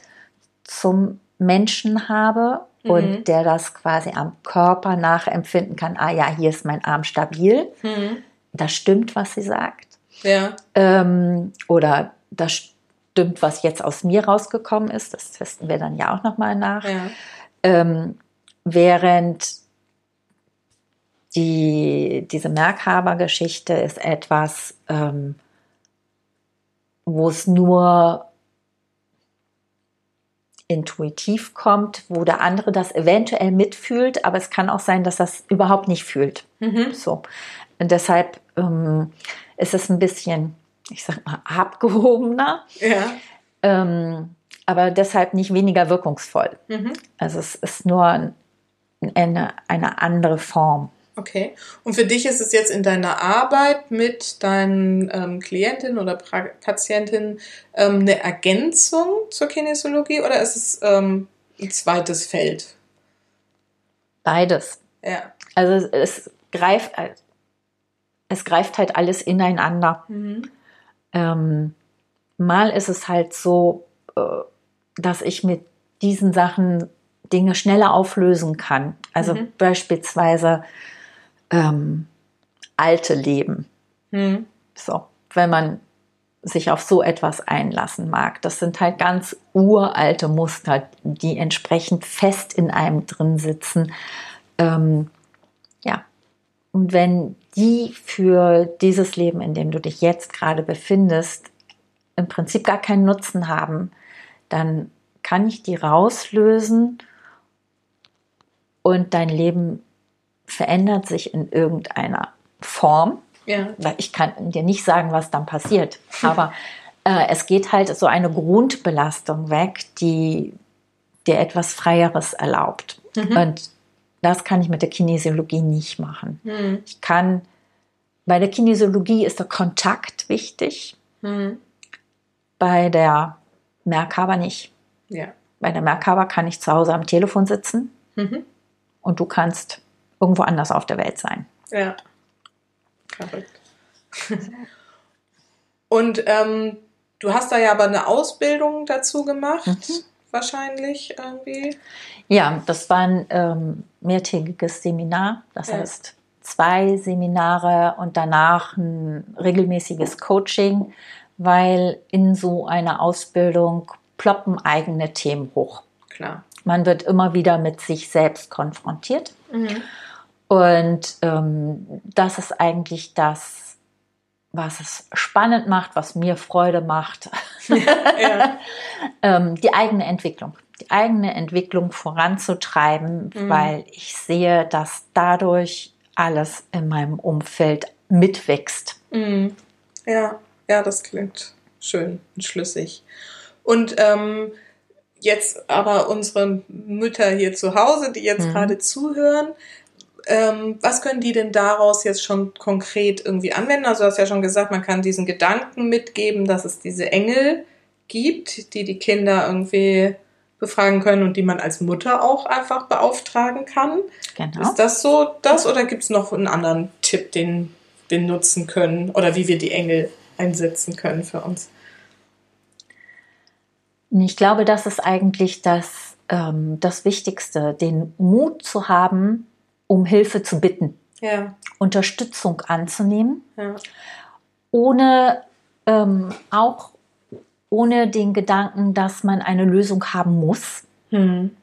B: zum Menschen habe mhm. und der das quasi am Körper nachempfinden kann. Ah ja, hier ist mein Arm stabil. Mhm. Das stimmt, was sie sagt.
C: Ja.
B: Ähm, oder das stimmt, was jetzt aus mir rausgekommen ist. Das testen wir dann ja auch nochmal nach. Ja. Ähm, während die, diese Merkhaber-Geschichte ist etwas, ähm, wo es nur intuitiv kommt, wo der andere das eventuell mitfühlt, aber es kann auch sein, dass das überhaupt nicht fühlt. Mhm. So. Und deshalb ähm, ist es ein bisschen, ich sag mal, abgehobener.
C: Ja.
B: Ähm, aber deshalb nicht weniger wirkungsvoll. Mhm. Also es ist nur eine, eine andere Form.
C: Okay. Und für dich ist es jetzt in deiner Arbeit mit deinen ähm, Klientinnen oder pra Patientinnen ähm, eine Ergänzung zur Kinesiologie oder ist es ähm, ein zweites Feld?
B: Beides.
C: Ja.
B: Also es greift, es greift halt alles ineinander. Mhm. Ähm, mal ist es halt so, äh, dass ich mit diesen Sachen Dinge schneller auflösen kann. Also mhm. beispielsweise ähm, alte Leben. Mhm. So, wenn man sich auf so etwas einlassen mag. Das sind halt ganz uralte Muster, die entsprechend fest in einem drin sitzen. Ähm, ja. Und wenn die für dieses Leben, in dem du dich jetzt gerade befindest, im Prinzip gar keinen Nutzen haben, dann kann ich die rauslösen und dein Leben verändert sich in irgendeiner Form.
C: Ja.
B: Ich kann dir nicht sagen, was dann passiert, <laughs> aber äh, es geht halt so eine Grundbelastung weg, die dir etwas Freieres erlaubt. Mhm. Und das kann ich mit der Kinesiologie nicht machen. Mhm. Ich kann, bei der Kinesiologie ist der Kontakt wichtig, mhm. bei der Merkhaber nicht.
C: Ja.
B: Bei der Merkhaber kann ich zu Hause am Telefon sitzen mhm. und du kannst irgendwo anders auf der Welt sein.
C: Ja. Perfekt. Und ähm, du hast da ja aber eine Ausbildung dazu gemacht, mhm. wahrscheinlich irgendwie.
B: Ja, das war ein ähm, mehrtägiges Seminar. Das ja. heißt zwei Seminare und danach ein regelmäßiges Coaching, weil in so einer Ausbildung ploppen eigene Themen hoch.
C: Klar.
B: Man wird immer wieder mit sich selbst konfrontiert. Mhm. Und ähm, das ist eigentlich das, was es spannend macht, was mir Freude macht. Ja. <laughs> ähm, die eigene Entwicklung. Die eigene Entwicklung voranzutreiben, mhm. weil ich sehe, dass dadurch alles in meinem Umfeld mitwächst.
C: Mhm. Ja, ja, das klingt schön und schlüssig. Und ähm, jetzt aber unsere Mütter hier zu Hause, die jetzt mhm. gerade zuhören, ähm, was können die denn daraus jetzt schon konkret irgendwie anwenden? Also du hast ja schon gesagt, man kann diesen Gedanken mitgeben, dass es diese Engel gibt, die die Kinder irgendwie befragen können und die man als Mutter auch einfach beauftragen kann.
B: Genau.
C: Ist das so das oder gibt es noch einen anderen Tipp, den wir nutzen können oder wie wir die Engel einsetzen können für uns?
B: Ich glaube, das ist eigentlich das, ähm, das Wichtigste, den Mut zu haben, um Hilfe zu bitten,
C: ja.
B: Unterstützung anzunehmen,
C: ja.
B: ohne ähm, auch ohne den Gedanken, dass man eine Lösung haben muss.
C: Hm.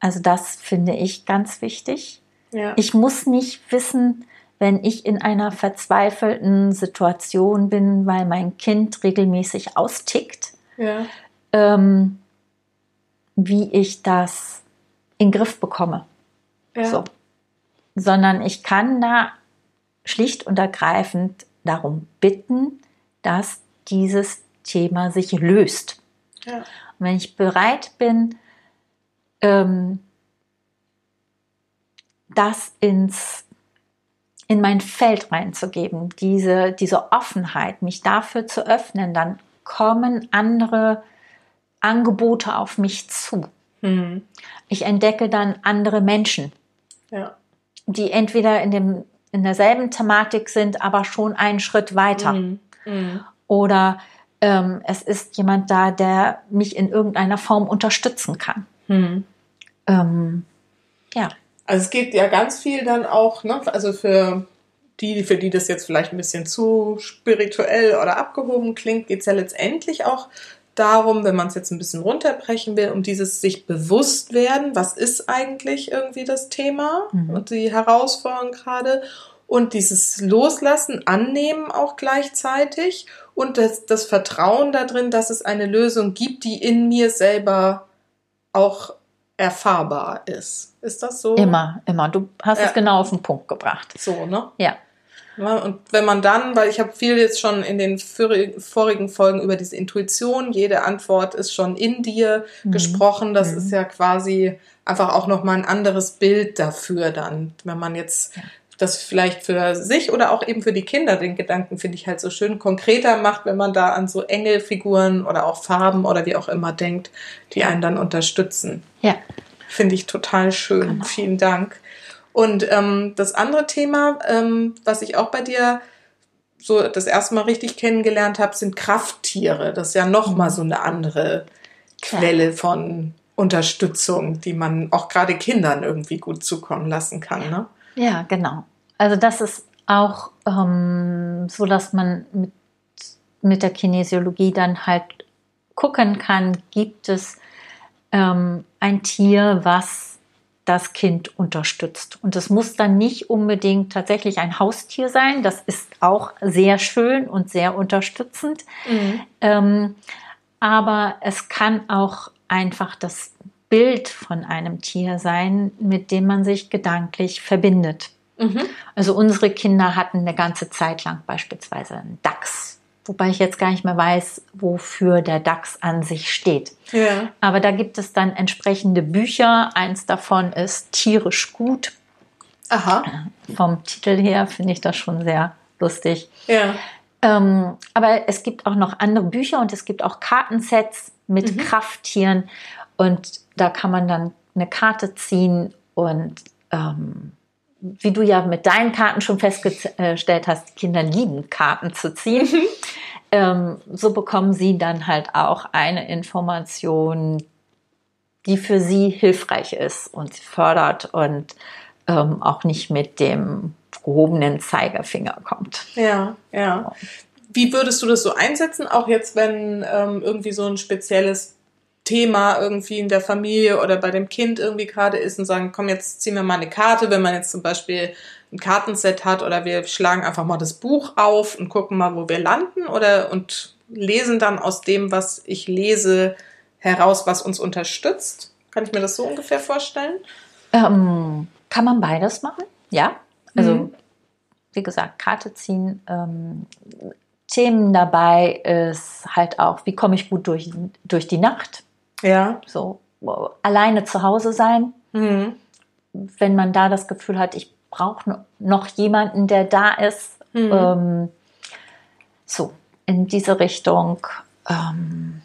B: Also das finde ich ganz wichtig.
C: Ja.
B: Ich muss nicht wissen, wenn ich in einer verzweifelten Situation bin, weil mein Kind regelmäßig austickt, ähm, wie ich das in den Griff bekomme.
C: Ja.
B: So. Sondern ich kann da schlicht und ergreifend darum bitten, dass dieses Thema sich löst.
C: Ja. Und
B: wenn ich bereit bin, ähm, das ins, in mein Feld reinzugeben, diese, diese Offenheit, mich dafür zu öffnen, dann kommen andere Angebote auf mich zu.
C: Mhm.
B: Ich entdecke dann andere Menschen,
C: ja.
B: die entweder in dem in derselben Thematik sind, aber schon einen Schritt weiter.
C: Mhm. Mhm.
B: Oder ähm, es ist jemand da, der mich in irgendeiner Form unterstützen kann.
C: Mhm.
B: Ähm, ja.
C: Also es geht ja ganz viel dann auch, ne, also für die, für die das jetzt vielleicht ein bisschen zu spirituell oder abgehoben klingt, geht es ja letztendlich auch darum, wenn man es jetzt ein bisschen runterbrechen will, um dieses sich bewusst werden, was ist eigentlich irgendwie das Thema
B: Mhm.
C: und die Herausforderung gerade und dieses Loslassen, Annehmen auch gleichzeitig und das, das Vertrauen darin, dass es eine Lösung gibt, die in mir selber auch erfahrbar ist. Ist das so?
B: Immer, immer. Du hast
C: Ja.
B: es genau auf den Punkt gebracht.
C: So, ne?
B: Ja.
C: Ja, und wenn man dann, weil ich habe viel jetzt schon in den vori- vorigen Folgen über diese Intuition, jede Antwort ist schon in dir
B: Mhm.
C: gesprochen, das
B: Mhm.
C: ist ja quasi einfach auch nochmal ein anderes Bild dafür dann, wenn man jetzt
B: Ja.
C: das vielleicht für sich oder auch eben für die Kinder, den Gedanken finde ich halt so schön konkreter macht, wenn man da an so Engelfiguren oder auch Farben oder wie auch immer denkt, die einen dann unterstützen.
B: Ja.
C: Finde ich total schön.
B: Genau.
C: Vielen Dank. Und ähm, das andere Thema, ähm, was ich auch bei dir so das erste Mal richtig kennengelernt habe, sind Krafttiere. Das ist ja noch mal so eine andere Quelle von Unterstützung, die man auch gerade Kindern irgendwie gut zukommen lassen kann. Ne?
B: Ja, genau. Also das ist auch ähm, so, dass man mit, mit der Kinesiologie dann halt gucken kann, gibt es ähm, ein Tier, was das Kind unterstützt. Und es muss dann nicht unbedingt tatsächlich ein Haustier sein. Das ist auch sehr schön und sehr unterstützend. Ähm, aber es kann auch einfach das Bild von einem Tier sein, mit dem man sich gedanklich verbindet.
C: Mhm.
B: Also unsere Kinder hatten eine ganze Zeit lang beispielsweise einen Dachs, wobei ich jetzt gar nicht mehr weiß, wofür der Dachs an sich steht.
C: Ja.
B: Aber da gibt es dann entsprechende Bücher. Eins davon ist Tierisch gut.
C: Aha.
B: Vom Titel her finde ich das schon sehr lustig.
C: Ja.
B: Ähm, aber es gibt auch noch andere Bücher und es gibt auch Kartensets mit
C: Mhm.
B: Krafttieren und da kann man dann eine Karte ziehen und ähm, wie du ja mit deinen Karten schon festgestellt hast, die Kinder lieben Karten zu ziehen. ähm, so bekommen sie dann halt auch eine Information, die für sie hilfreich ist und sie fördert und ähm, auch nicht mit dem gehobenen Zeigefinger kommt.
C: Ja, ja. Wie würdest du das so einsetzen, auch jetzt, wenn ähm, irgendwie so ein spezielles Thema irgendwie in der Familie oder bei dem Kind irgendwie gerade ist und sagen, komm, jetzt ziehen wir mal eine Karte, wenn man jetzt zum Beispiel ein Kartenset hat oder wir schlagen einfach mal das Buch auf und gucken mal, wo wir landen oder und lesen dann aus dem, was ich lese, heraus, was uns unterstützt. Kann ich mir das so ungefähr vorstellen?
B: Ähm, kann man beides machen? Ja. Also,
C: Mhm.
B: wie gesagt, Karte ziehen. Ähm, Themen dabei ist halt auch, wie komme ich gut durch, durch die Nacht?
C: Ja.
B: So alleine zu Hause sein.
C: Mhm.
B: Wenn man da das Gefühl hat, ich brauche noch jemanden, der da ist.
C: Mhm.
B: Ähm, so, in diese Richtung. Ähm,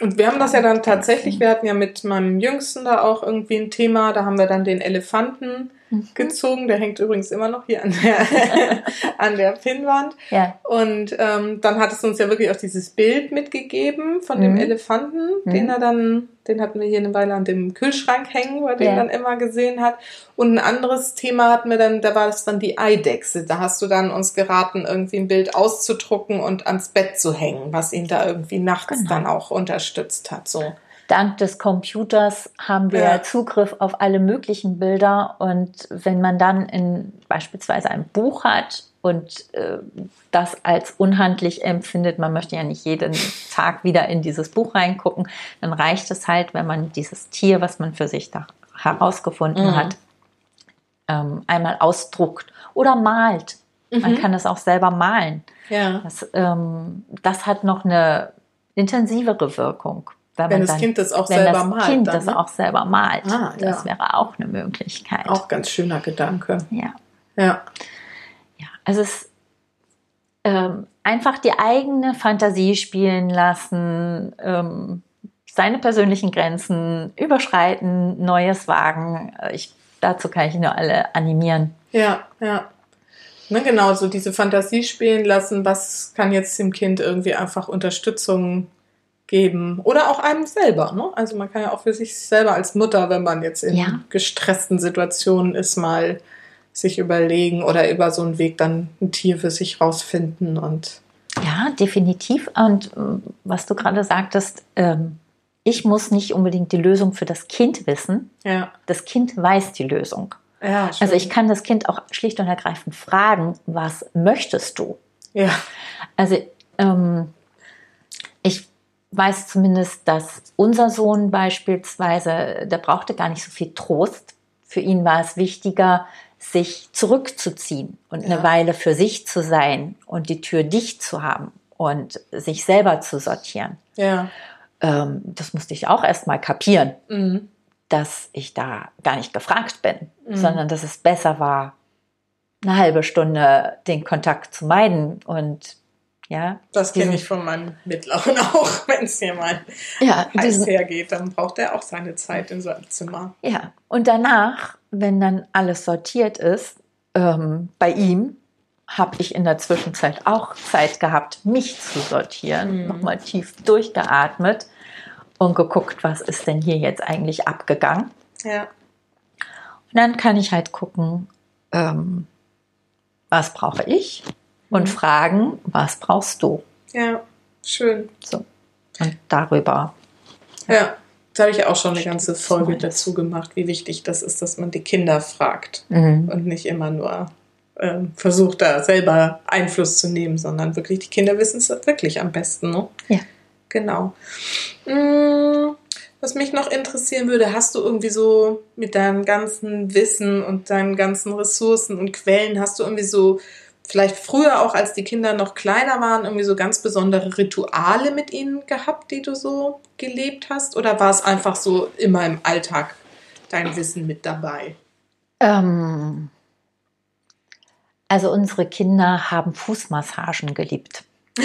C: Und wir haben das ja dann tatsächlich, wir hatten ja mit meinem Jüngsten da auch irgendwie ein Thema, da haben wir dann den Elefanten gezogen, der hängt übrigens immer noch hier an der, <laughs> an der Pinnwand.
B: ja,
C: Und ähm, dann hat es uns ja wirklich auch dieses Bild mitgegeben von dem
B: Mhm.
C: Elefanten,
B: Mhm.
C: den er dann, den hatten wir hier eine Weile an dem Kühlschrank hängen, wo er den
B: Ja.
C: dann immer gesehen hat. Und ein anderes Thema hatten wir dann, da war das dann die Eidechse. Da hast du dann uns geraten, irgendwie ein Bild auszudrucken und ans Bett zu hängen, was ihn da irgendwie nachts
B: Genau.
C: dann auch unterstützt hat. So.
B: Dank des Computers haben wir
C: Ja.
B: Zugriff auf alle möglichen Bilder und wenn man dann in beispielsweise ein Buch hat und äh, das als unhandlich empfindet, man möchte ja nicht jeden Tag wieder in dieses Buch reingucken, dann reicht es halt, wenn man dieses Tier, was man für sich da herausgefunden
C: Mhm.
B: hat, ähm, einmal ausdruckt oder malt. Man
C: Mhm.
B: kann es auch selber malen.
C: Ja.
B: Das, ähm, das hat noch eine intensivere Wirkung.
C: Wenn
B: man
C: das
B: dann-
C: Kind das auch
B: wenn
C: selber
B: das
C: malt.
B: Kind
C: dann,
B: das
C: ne?
B: auch selber malt.
C: Ah,
B: das
C: ja.
B: wäre auch eine Möglichkeit.
C: Auch ganz schöner Gedanke.
B: Ja.
C: Ja.
B: ja. Also es ist ähm, einfach die eigene Fantasie spielen lassen, ähm, seine persönlichen Grenzen überschreiten, Neues wagen. Ich, dazu kann ich nur alle animieren.
C: Ja, ja. Ne, genau, so diese Fantasie spielen lassen, was kann jetzt dem Kind irgendwie einfach Unterstützung geben. Oder auch einem selber. Ne? Also man kann ja auch für sich selber als Mutter, wenn man jetzt in
B: Ja.
C: gestressten Situationen ist, mal sich überlegen oder über so einen Weg dann ein Tier für sich rausfinden und
B: Ja, definitiv. Und ähm, was du gerade sagtest, ähm, ich muss nicht unbedingt die Lösung für das Kind wissen.
C: ja.
B: Das Kind weiß die Lösung.
C: Ja,
B: Also ich kann das Kind auch schlicht und ergreifend fragen, was möchtest du?
C: Ja,
B: Also ähm, ich weiß zumindest, dass unser Sohn beispielsweise, der brauchte gar nicht so viel Trost. Für ihn war es wichtiger, sich zurückzuziehen und
C: Ja.
B: eine Weile für sich zu sein und die Tür dicht zu haben und sich selber zu sortieren.
C: ja.
B: Ähm, das musste ich auch erst mal kapieren,
C: Mhm.
B: dass ich da gar nicht gefragt bin, sondern dass es besser war, eine halbe Stunde den Kontakt zu meiden und ja,
C: Das kenne ich von meinem Mittleren <laughs> auch. Wenn es hier mal
B: ja,
C: heiß hergeht, dann braucht er auch seine Zeit in seinem Zimmer.
B: ja. Und danach, wenn dann alles sortiert ist, ähm, bei ihm habe ich in der Zwischenzeit auch Zeit gehabt, mich zu sortieren,
C: Mhm.
B: nochmal tief durchgeatmet und geguckt, was ist denn hier jetzt eigentlich abgegangen.
C: Ja.
B: Und dann kann ich halt gucken, ähm, was brauche ich und
C: Mhm.
B: fragen, was brauchst du?
C: Ja, schön.
B: So. Und darüber.
C: Ja, da habe ich auch schon eine ganze Folge dazu gemacht, wie wichtig das ist, dass man die Kinder fragt
B: Mhm.
C: und nicht immer nur ähm, versucht, da selber Einfluss zu nehmen, sondern wirklich, die Kinder wissen es wirklich am besten. Ne?
B: Ja.
C: Genau. Mm, Was mich noch interessieren würde, hast du irgendwie so mit deinem ganzen Wissen und deinen ganzen Ressourcen und Quellen, hast du irgendwie so, vielleicht früher auch, als die Kinder noch kleiner waren, irgendwie so ganz besondere Rituale mit ihnen gehabt, die du so gelebt hast? Oder war es einfach so immer im Alltag dein Wissen mit dabei?
B: Ähm, also unsere Kinder haben Fußmassagen geliebt. <laughs>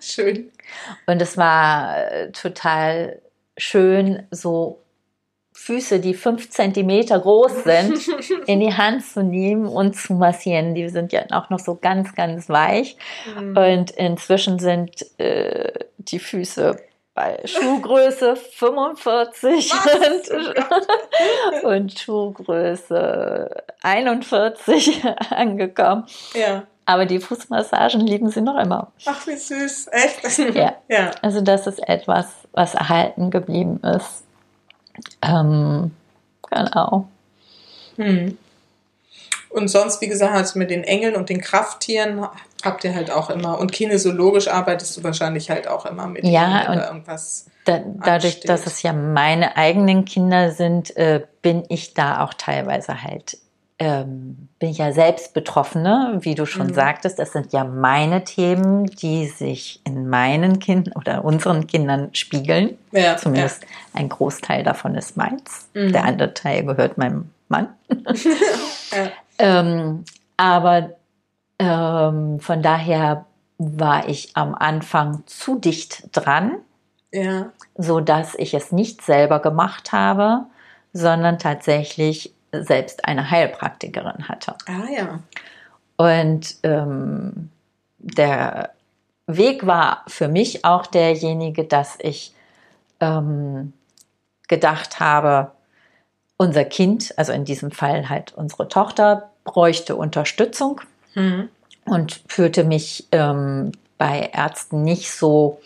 C: Schön.
B: Und es war äh, total schön, so Füße, die fünf Zentimeter groß sind, <laughs> in die Hand zu nehmen und zu massieren. Die sind ja auch noch so ganz, ganz weich.
C: Mhm.
B: Und inzwischen sind äh, die Füße bei Schuhgröße <laughs> 45 und, <laughs> und Schuhgröße 41 angekommen.
C: Ja.
B: Aber die Fußmassagen lieben sie noch immer.
C: Ach, wie süß. Echt?
B: Ja.
C: Ja.
B: Also das ist etwas, was erhalten geblieben ist. Ähm, genau.
C: Hm. Und sonst, wie gesagt, also mit den Engeln und den Krafttieren habt ihr halt auch immer. Und kinesiologisch arbeitest du wahrscheinlich halt auch immer mit
B: Ja, und-
C: oder irgendwas.
B: Da, dadurch,
C: ansteht.
B: dass es ja meine eigenen Kinder sind, äh, bin ich da auch teilweise halt, ähm, bin ich ja selbst Betroffene, wie du schon
C: Mhm.
B: sagtest. Das sind ja meine Themen, die sich in meinen Kindern oder unseren Kindern spiegeln.
C: Ja,
B: Zumindest ein Großteil davon ist meins.
C: Mhm.
B: Der andere Teil gehört meinem Mann. <laughs>
C: Ja.
B: Ähm, aber ähm, von daher war ich am Anfang zu dicht dran,
C: Ja.
B: so dass ich es nicht selber gemacht habe, sondern tatsächlich selbst eine Heilpraktikerin hatte.
C: Ah ja.
B: Und ähm, der Weg war für mich auch derjenige, dass ich ähm, gedacht habe, unser Kind, also in diesem Fall halt unsere Tochter, bräuchte Unterstützung
C: Hm.
B: und fühlte mich ähm, bei Ärzten nicht so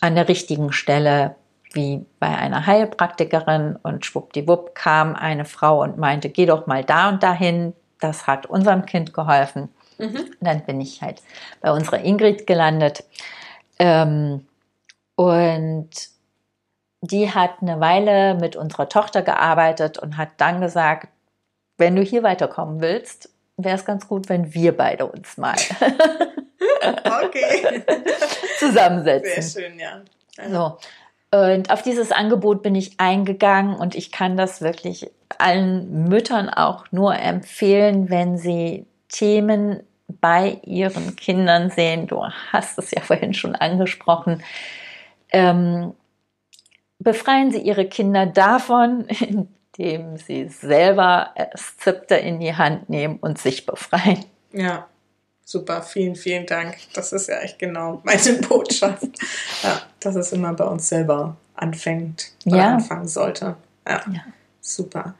B: an der richtigen Stelle wie bei einer Heilpraktikerin und schwuppdiwupp kam eine Frau und meinte, geh doch mal da und dahin, das hat unserem Kind geholfen.
C: Mhm.
B: Dann bin ich halt bei unserer Ingrid gelandet. Ähm, und die hat eine Weile mit unserer Tochter gearbeitet und hat dann gesagt, wenn du hier weiterkommen willst, wäre es ganz gut, wenn wir beide uns mal <laughs>
C: Okay. <laughs>
B: zusammensetzen.
C: Sehr schön, ja. ja.
B: So. Und auf dieses Angebot bin ich eingegangen und ich kann das wirklich allen Müttern auch nur empfehlen, wenn sie Themen bei ihren Kindern sehen. Du hast es ja vorhin schon angesprochen. Ähm, befreien Sie Ihre Kinder davon, <laughs> indem Sie selber Zepter in die Hand nehmen und sich befreien.
C: Ja. Super, vielen, vielen Dank. Das ist ja echt genau meine <laughs> Botschaft. Ja, dass es immer bei uns selber anfängt oder
B: Ja.
C: anfangen sollte. Ja,
B: Ja.
C: super.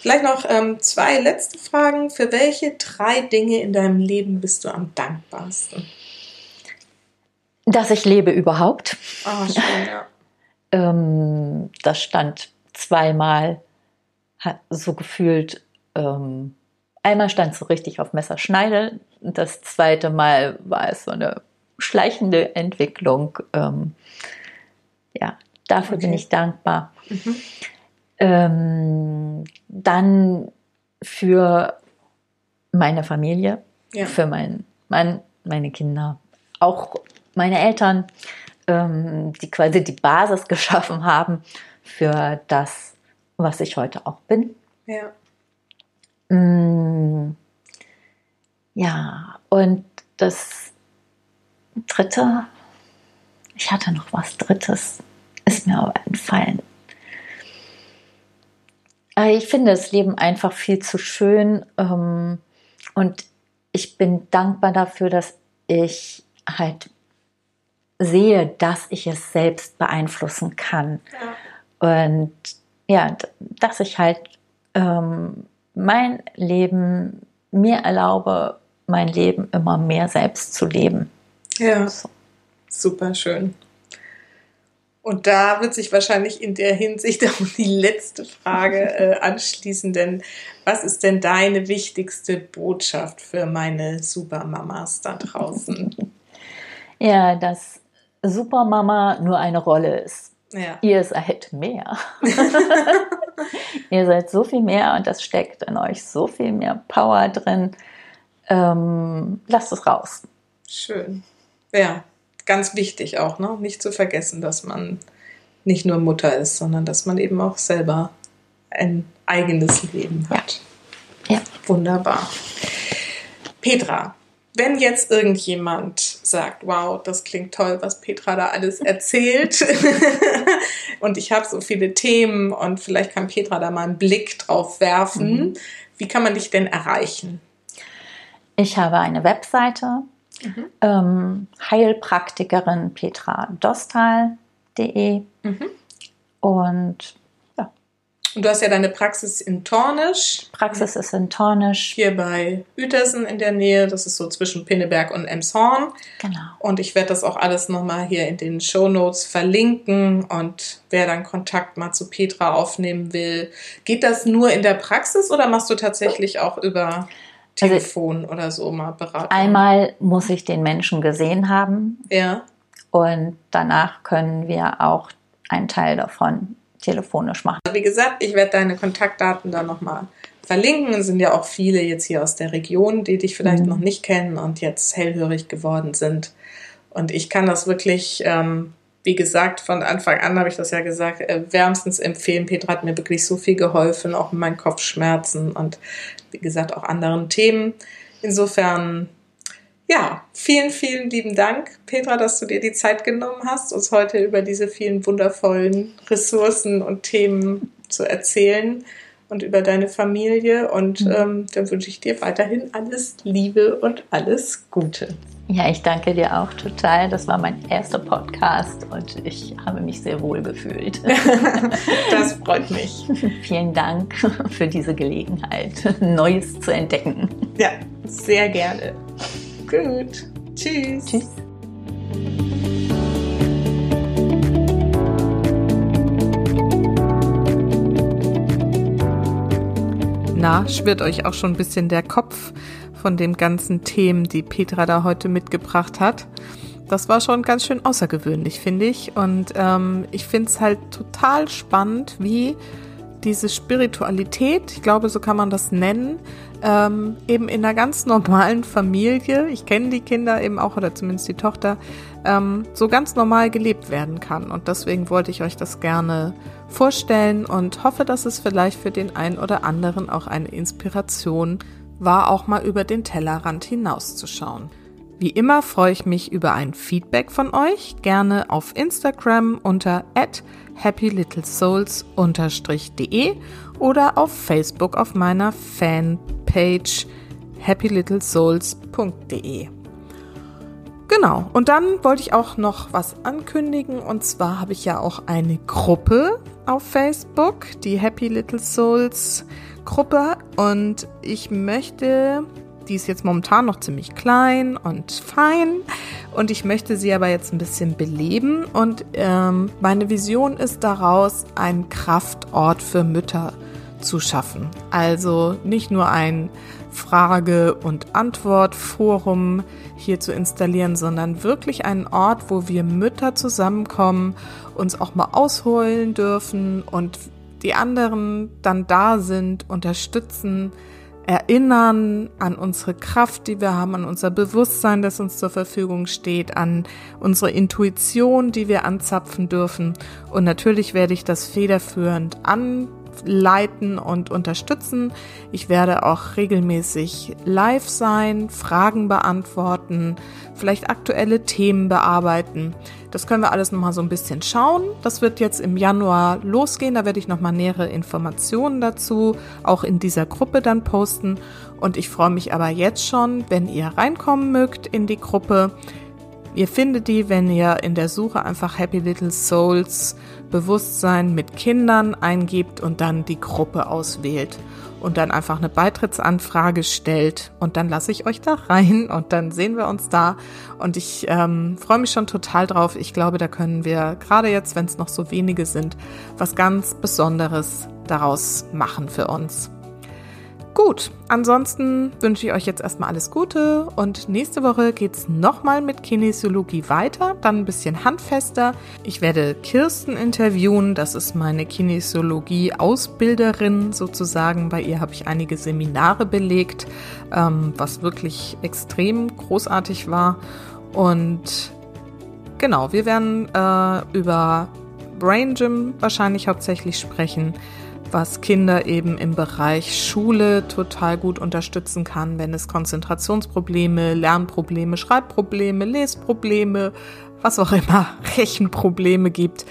C: Vielleicht noch ähm, zwei letzte Fragen. Für welche drei Dinge in deinem Leben bist du am dankbarsten?
B: Dass ich lebe überhaupt.
C: Ah, schön, ja. <laughs>
B: Ähm, das stand zweimal so gefühlt. Ähm, einmal stand so richtig auf Messerschneide. Das zweite Mal war es so eine schleichende Entwicklung. Ähm, ja, dafür bin
C: Okay.
B: ich dankbar.
C: Mhm.
B: Ähm, dann für meine Familie,
C: Ja.
B: für meinen Mann, meine Kinder, auch meine Eltern, ähm, die quasi die Basis <laughs> geschaffen haben für das, was ich heute auch bin.
C: ja.
B: Mm, ja, und das dritte, ich hatte noch was drittes, ist mir aber entfallen. Äh, Ich finde das Leben einfach viel zu schön ähm, und ich bin dankbar dafür, dass ich halt sehe, dass ich es selbst beeinflussen kann.
C: ja.
B: Und ja, dass ich halt ähm, mein Leben mir erlaube, mein Leben immer mehr selbst zu leben.
C: Ja,
B: So.
C: super schön. Und da wird sich wahrscheinlich in der Hinsicht <laughs> auch die letzte Frage äh, anschließen, denn was ist denn deine wichtigste Botschaft für meine Supermamas da draußen? <laughs>
B: Ja, dass Supermama nur eine Rolle ist.
C: Ja,
B: Ihr seid mehr. <laughs> Ihr seid so viel mehr und das steckt in euch so viel mehr Power drin. Ähm, lasst es raus.
C: schön. Ja, ganz wichtig auch, ne? Nicht zu vergessen, dass man nicht nur Mutter ist, sondern dass man eben auch selber ein eigenes Leben hat.
B: Ja.
C: Wunderbar. Petra, wenn jetzt irgendjemand sagt, wow, das klingt toll, was Petra da alles <laughs> erzählt <laughs> und ich habe so viele Themen und vielleicht kann Petra da mal einen Blick drauf werfen, wie kann man dich denn erreichen?
B: Ich habe eine Webseite, ähm, Heilpraktikerin Petra Dostal.de und ja,
C: Und du hast ja deine Praxis in Tornisch,
B: Praxis ist in Tornisch.
C: hier bei Uetersen in der Nähe, das ist so zwischen Pinneberg und Emshorn.
B: Genau.
C: Und ich werde das auch alles nochmal hier in den Show Notes verlinken. Und wer dann Kontakt mal zu Petra aufnehmen will, geht das nur in der Praxis oder machst du tatsächlich auch über Telefon oder so mal Beratung?
B: Einmal muss ich den Menschen gesehen haben
C: Ja,
B: und danach können wir auch einen Teil davon telefonisch machen.
C: wie gesagt, ich werde deine Kontaktdaten da nochmal verlinken. Es sind ja auch viele jetzt hier aus der Region, die dich vielleicht
B: Mhm.
C: noch nicht kennen und jetzt hellhörig geworden sind. Und ich kann das wirklich, ähm, wie gesagt, von Anfang an habe ich das ja gesagt, äh, wärmstens empfehlen. Petra hat mir wirklich so viel geholfen, auch mit meinen Kopfschmerzen und wie gesagt auch anderen Themen. Insofern, ja, vielen, vielen lieben Dank, Petra, dass du dir die Zeit genommen hast, uns heute über diese vielen wundervollen Ressourcen und Themen zu erzählen und über deine Familie. Und ähm, dann wünsche ich dir weiterhin alles Liebe und alles Gute.
B: Ja, ich danke dir auch total. Das war mein erster Podcast und ich habe mich sehr wohl gefühlt. <laughs>
C: Das freut mich. <laughs>
B: Vielen Dank für diese Gelegenheit, Neues zu entdecken.
C: Ja, sehr gerne. Gut. Tschüss.
B: Tschüss.
A: Na, schwirrt euch auch schon ein bisschen der Kopf von den ganzen Themen, die Petra da heute mitgebracht hat. Das war schon ganz schön außergewöhnlich, finde ich. Und ähm, ich finde es halt total spannend, wie diese Spiritualität, ich glaube, so kann man das nennen, ähm, eben in einer ganz normalen Familie, ich kenne die Kinder eben auch oder zumindest die Tochter, ähm, so ganz normal gelebt werden kann. Und deswegen wollte ich euch das gerne vorstellen und hoffe, dass es vielleicht für den einen oder anderen auch eine Inspiration war, auch mal über den Tellerrand hinauszuschauen. Wie immer freue ich mich über ein Feedback von euch, gerne auf Instagram unter happylittlesouls-de oder auf Facebook auf meiner Fanpage happylittlesouls.de. Genau, und dann wollte ich auch noch was ankündigen und zwar habe ich ja auch eine Gruppe auf Facebook, die Happy Little Souls Gruppe und ich möchte, die ist jetzt momentan noch ziemlich klein und fein und ich möchte sie aber jetzt ein bisschen beleben und ähm, meine Vision ist daraus, einen Kraftort für Mütter zu schaffen. Also nicht nur ein Frage- und Antwortforum hier zu installieren, sondern wirklich einen Ort, wo wir Mütter zusammenkommen, uns auch mal ausholen dürfen und die anderen dann da sind, unterstützen, erinnern an unsere Kraft, die wir haben, an unser Bewusstsein, das uns zur Verfügung steht, an unsere Intuition, die wir anzapfen dürfen. Und natürlich werde ich das federführend an leiten und unterstützen. Ich werde auch regelmäßig live sein, Fragen beantworten, vielleicht aktuelle Themen bearbeiten. Das können wir alles nochmal so ein bisschen schauen. Das wird jetzt im Januar losgehen. Da werde ich nochmal nähere Informationen dazu auch in dieser Gruppe dann posten. Und ich freue mich aber jetzt schon, wenn ihr reinkommen mögt in die Gruppe. Ihr findet die, wenn ihr in der Suche einfach Happy Little Souls Bewusstsein mit Kindern eingibt und dann die Gruppe auswählt und dann einfach eine Beitrittsanfrage stellt und dann lasse ich euch da rein und dann sehen wir uns da und ich ähm, freue mich schon total drauf. Ich glaube, da können wir gerade jetzt, wenn es noch so wenige sind, was ganz Besonderes daraus machen für uns. Gut, ansonsten wünsche ich euch jetzt erstmal alles Gute und nächste Woche geht es nochmal mit Kinesiologie weiter, dann ein bisschen handfester. Ich werde Kirsten interviewen, das ist meine Kinesiologie-Ausbilderin sozusagen. Bei ihr habe ich einige Seminare belegt, ähm, was wirklich extrem großartig war. Und genau, wir werden äh, über Brain Gym wahrscheinlich hauptsächlich sprechen was Kinder eben im Bereich Schule total gut unterstützen kann, wenn es Konzentrationsprobleme, Lernprobleme, Schreibprobleme, Lesprobleme, was auch immer, <laughs> Rechenprobleme gibt.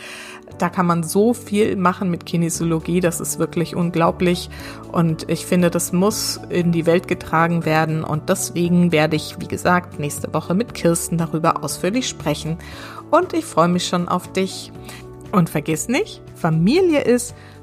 A: Da kann man so viel machen mit Kinesiologie, das ist wirklich unglaublich. Und ich finde, das muss in die Welt getragen werden. Und deswegen werde ich, wie gesagt, nächste Woche mit Kirsten darüber ausführlich sprechen. Und ich freue mich schon auf dich. Und vergiss nicht, Familie ist,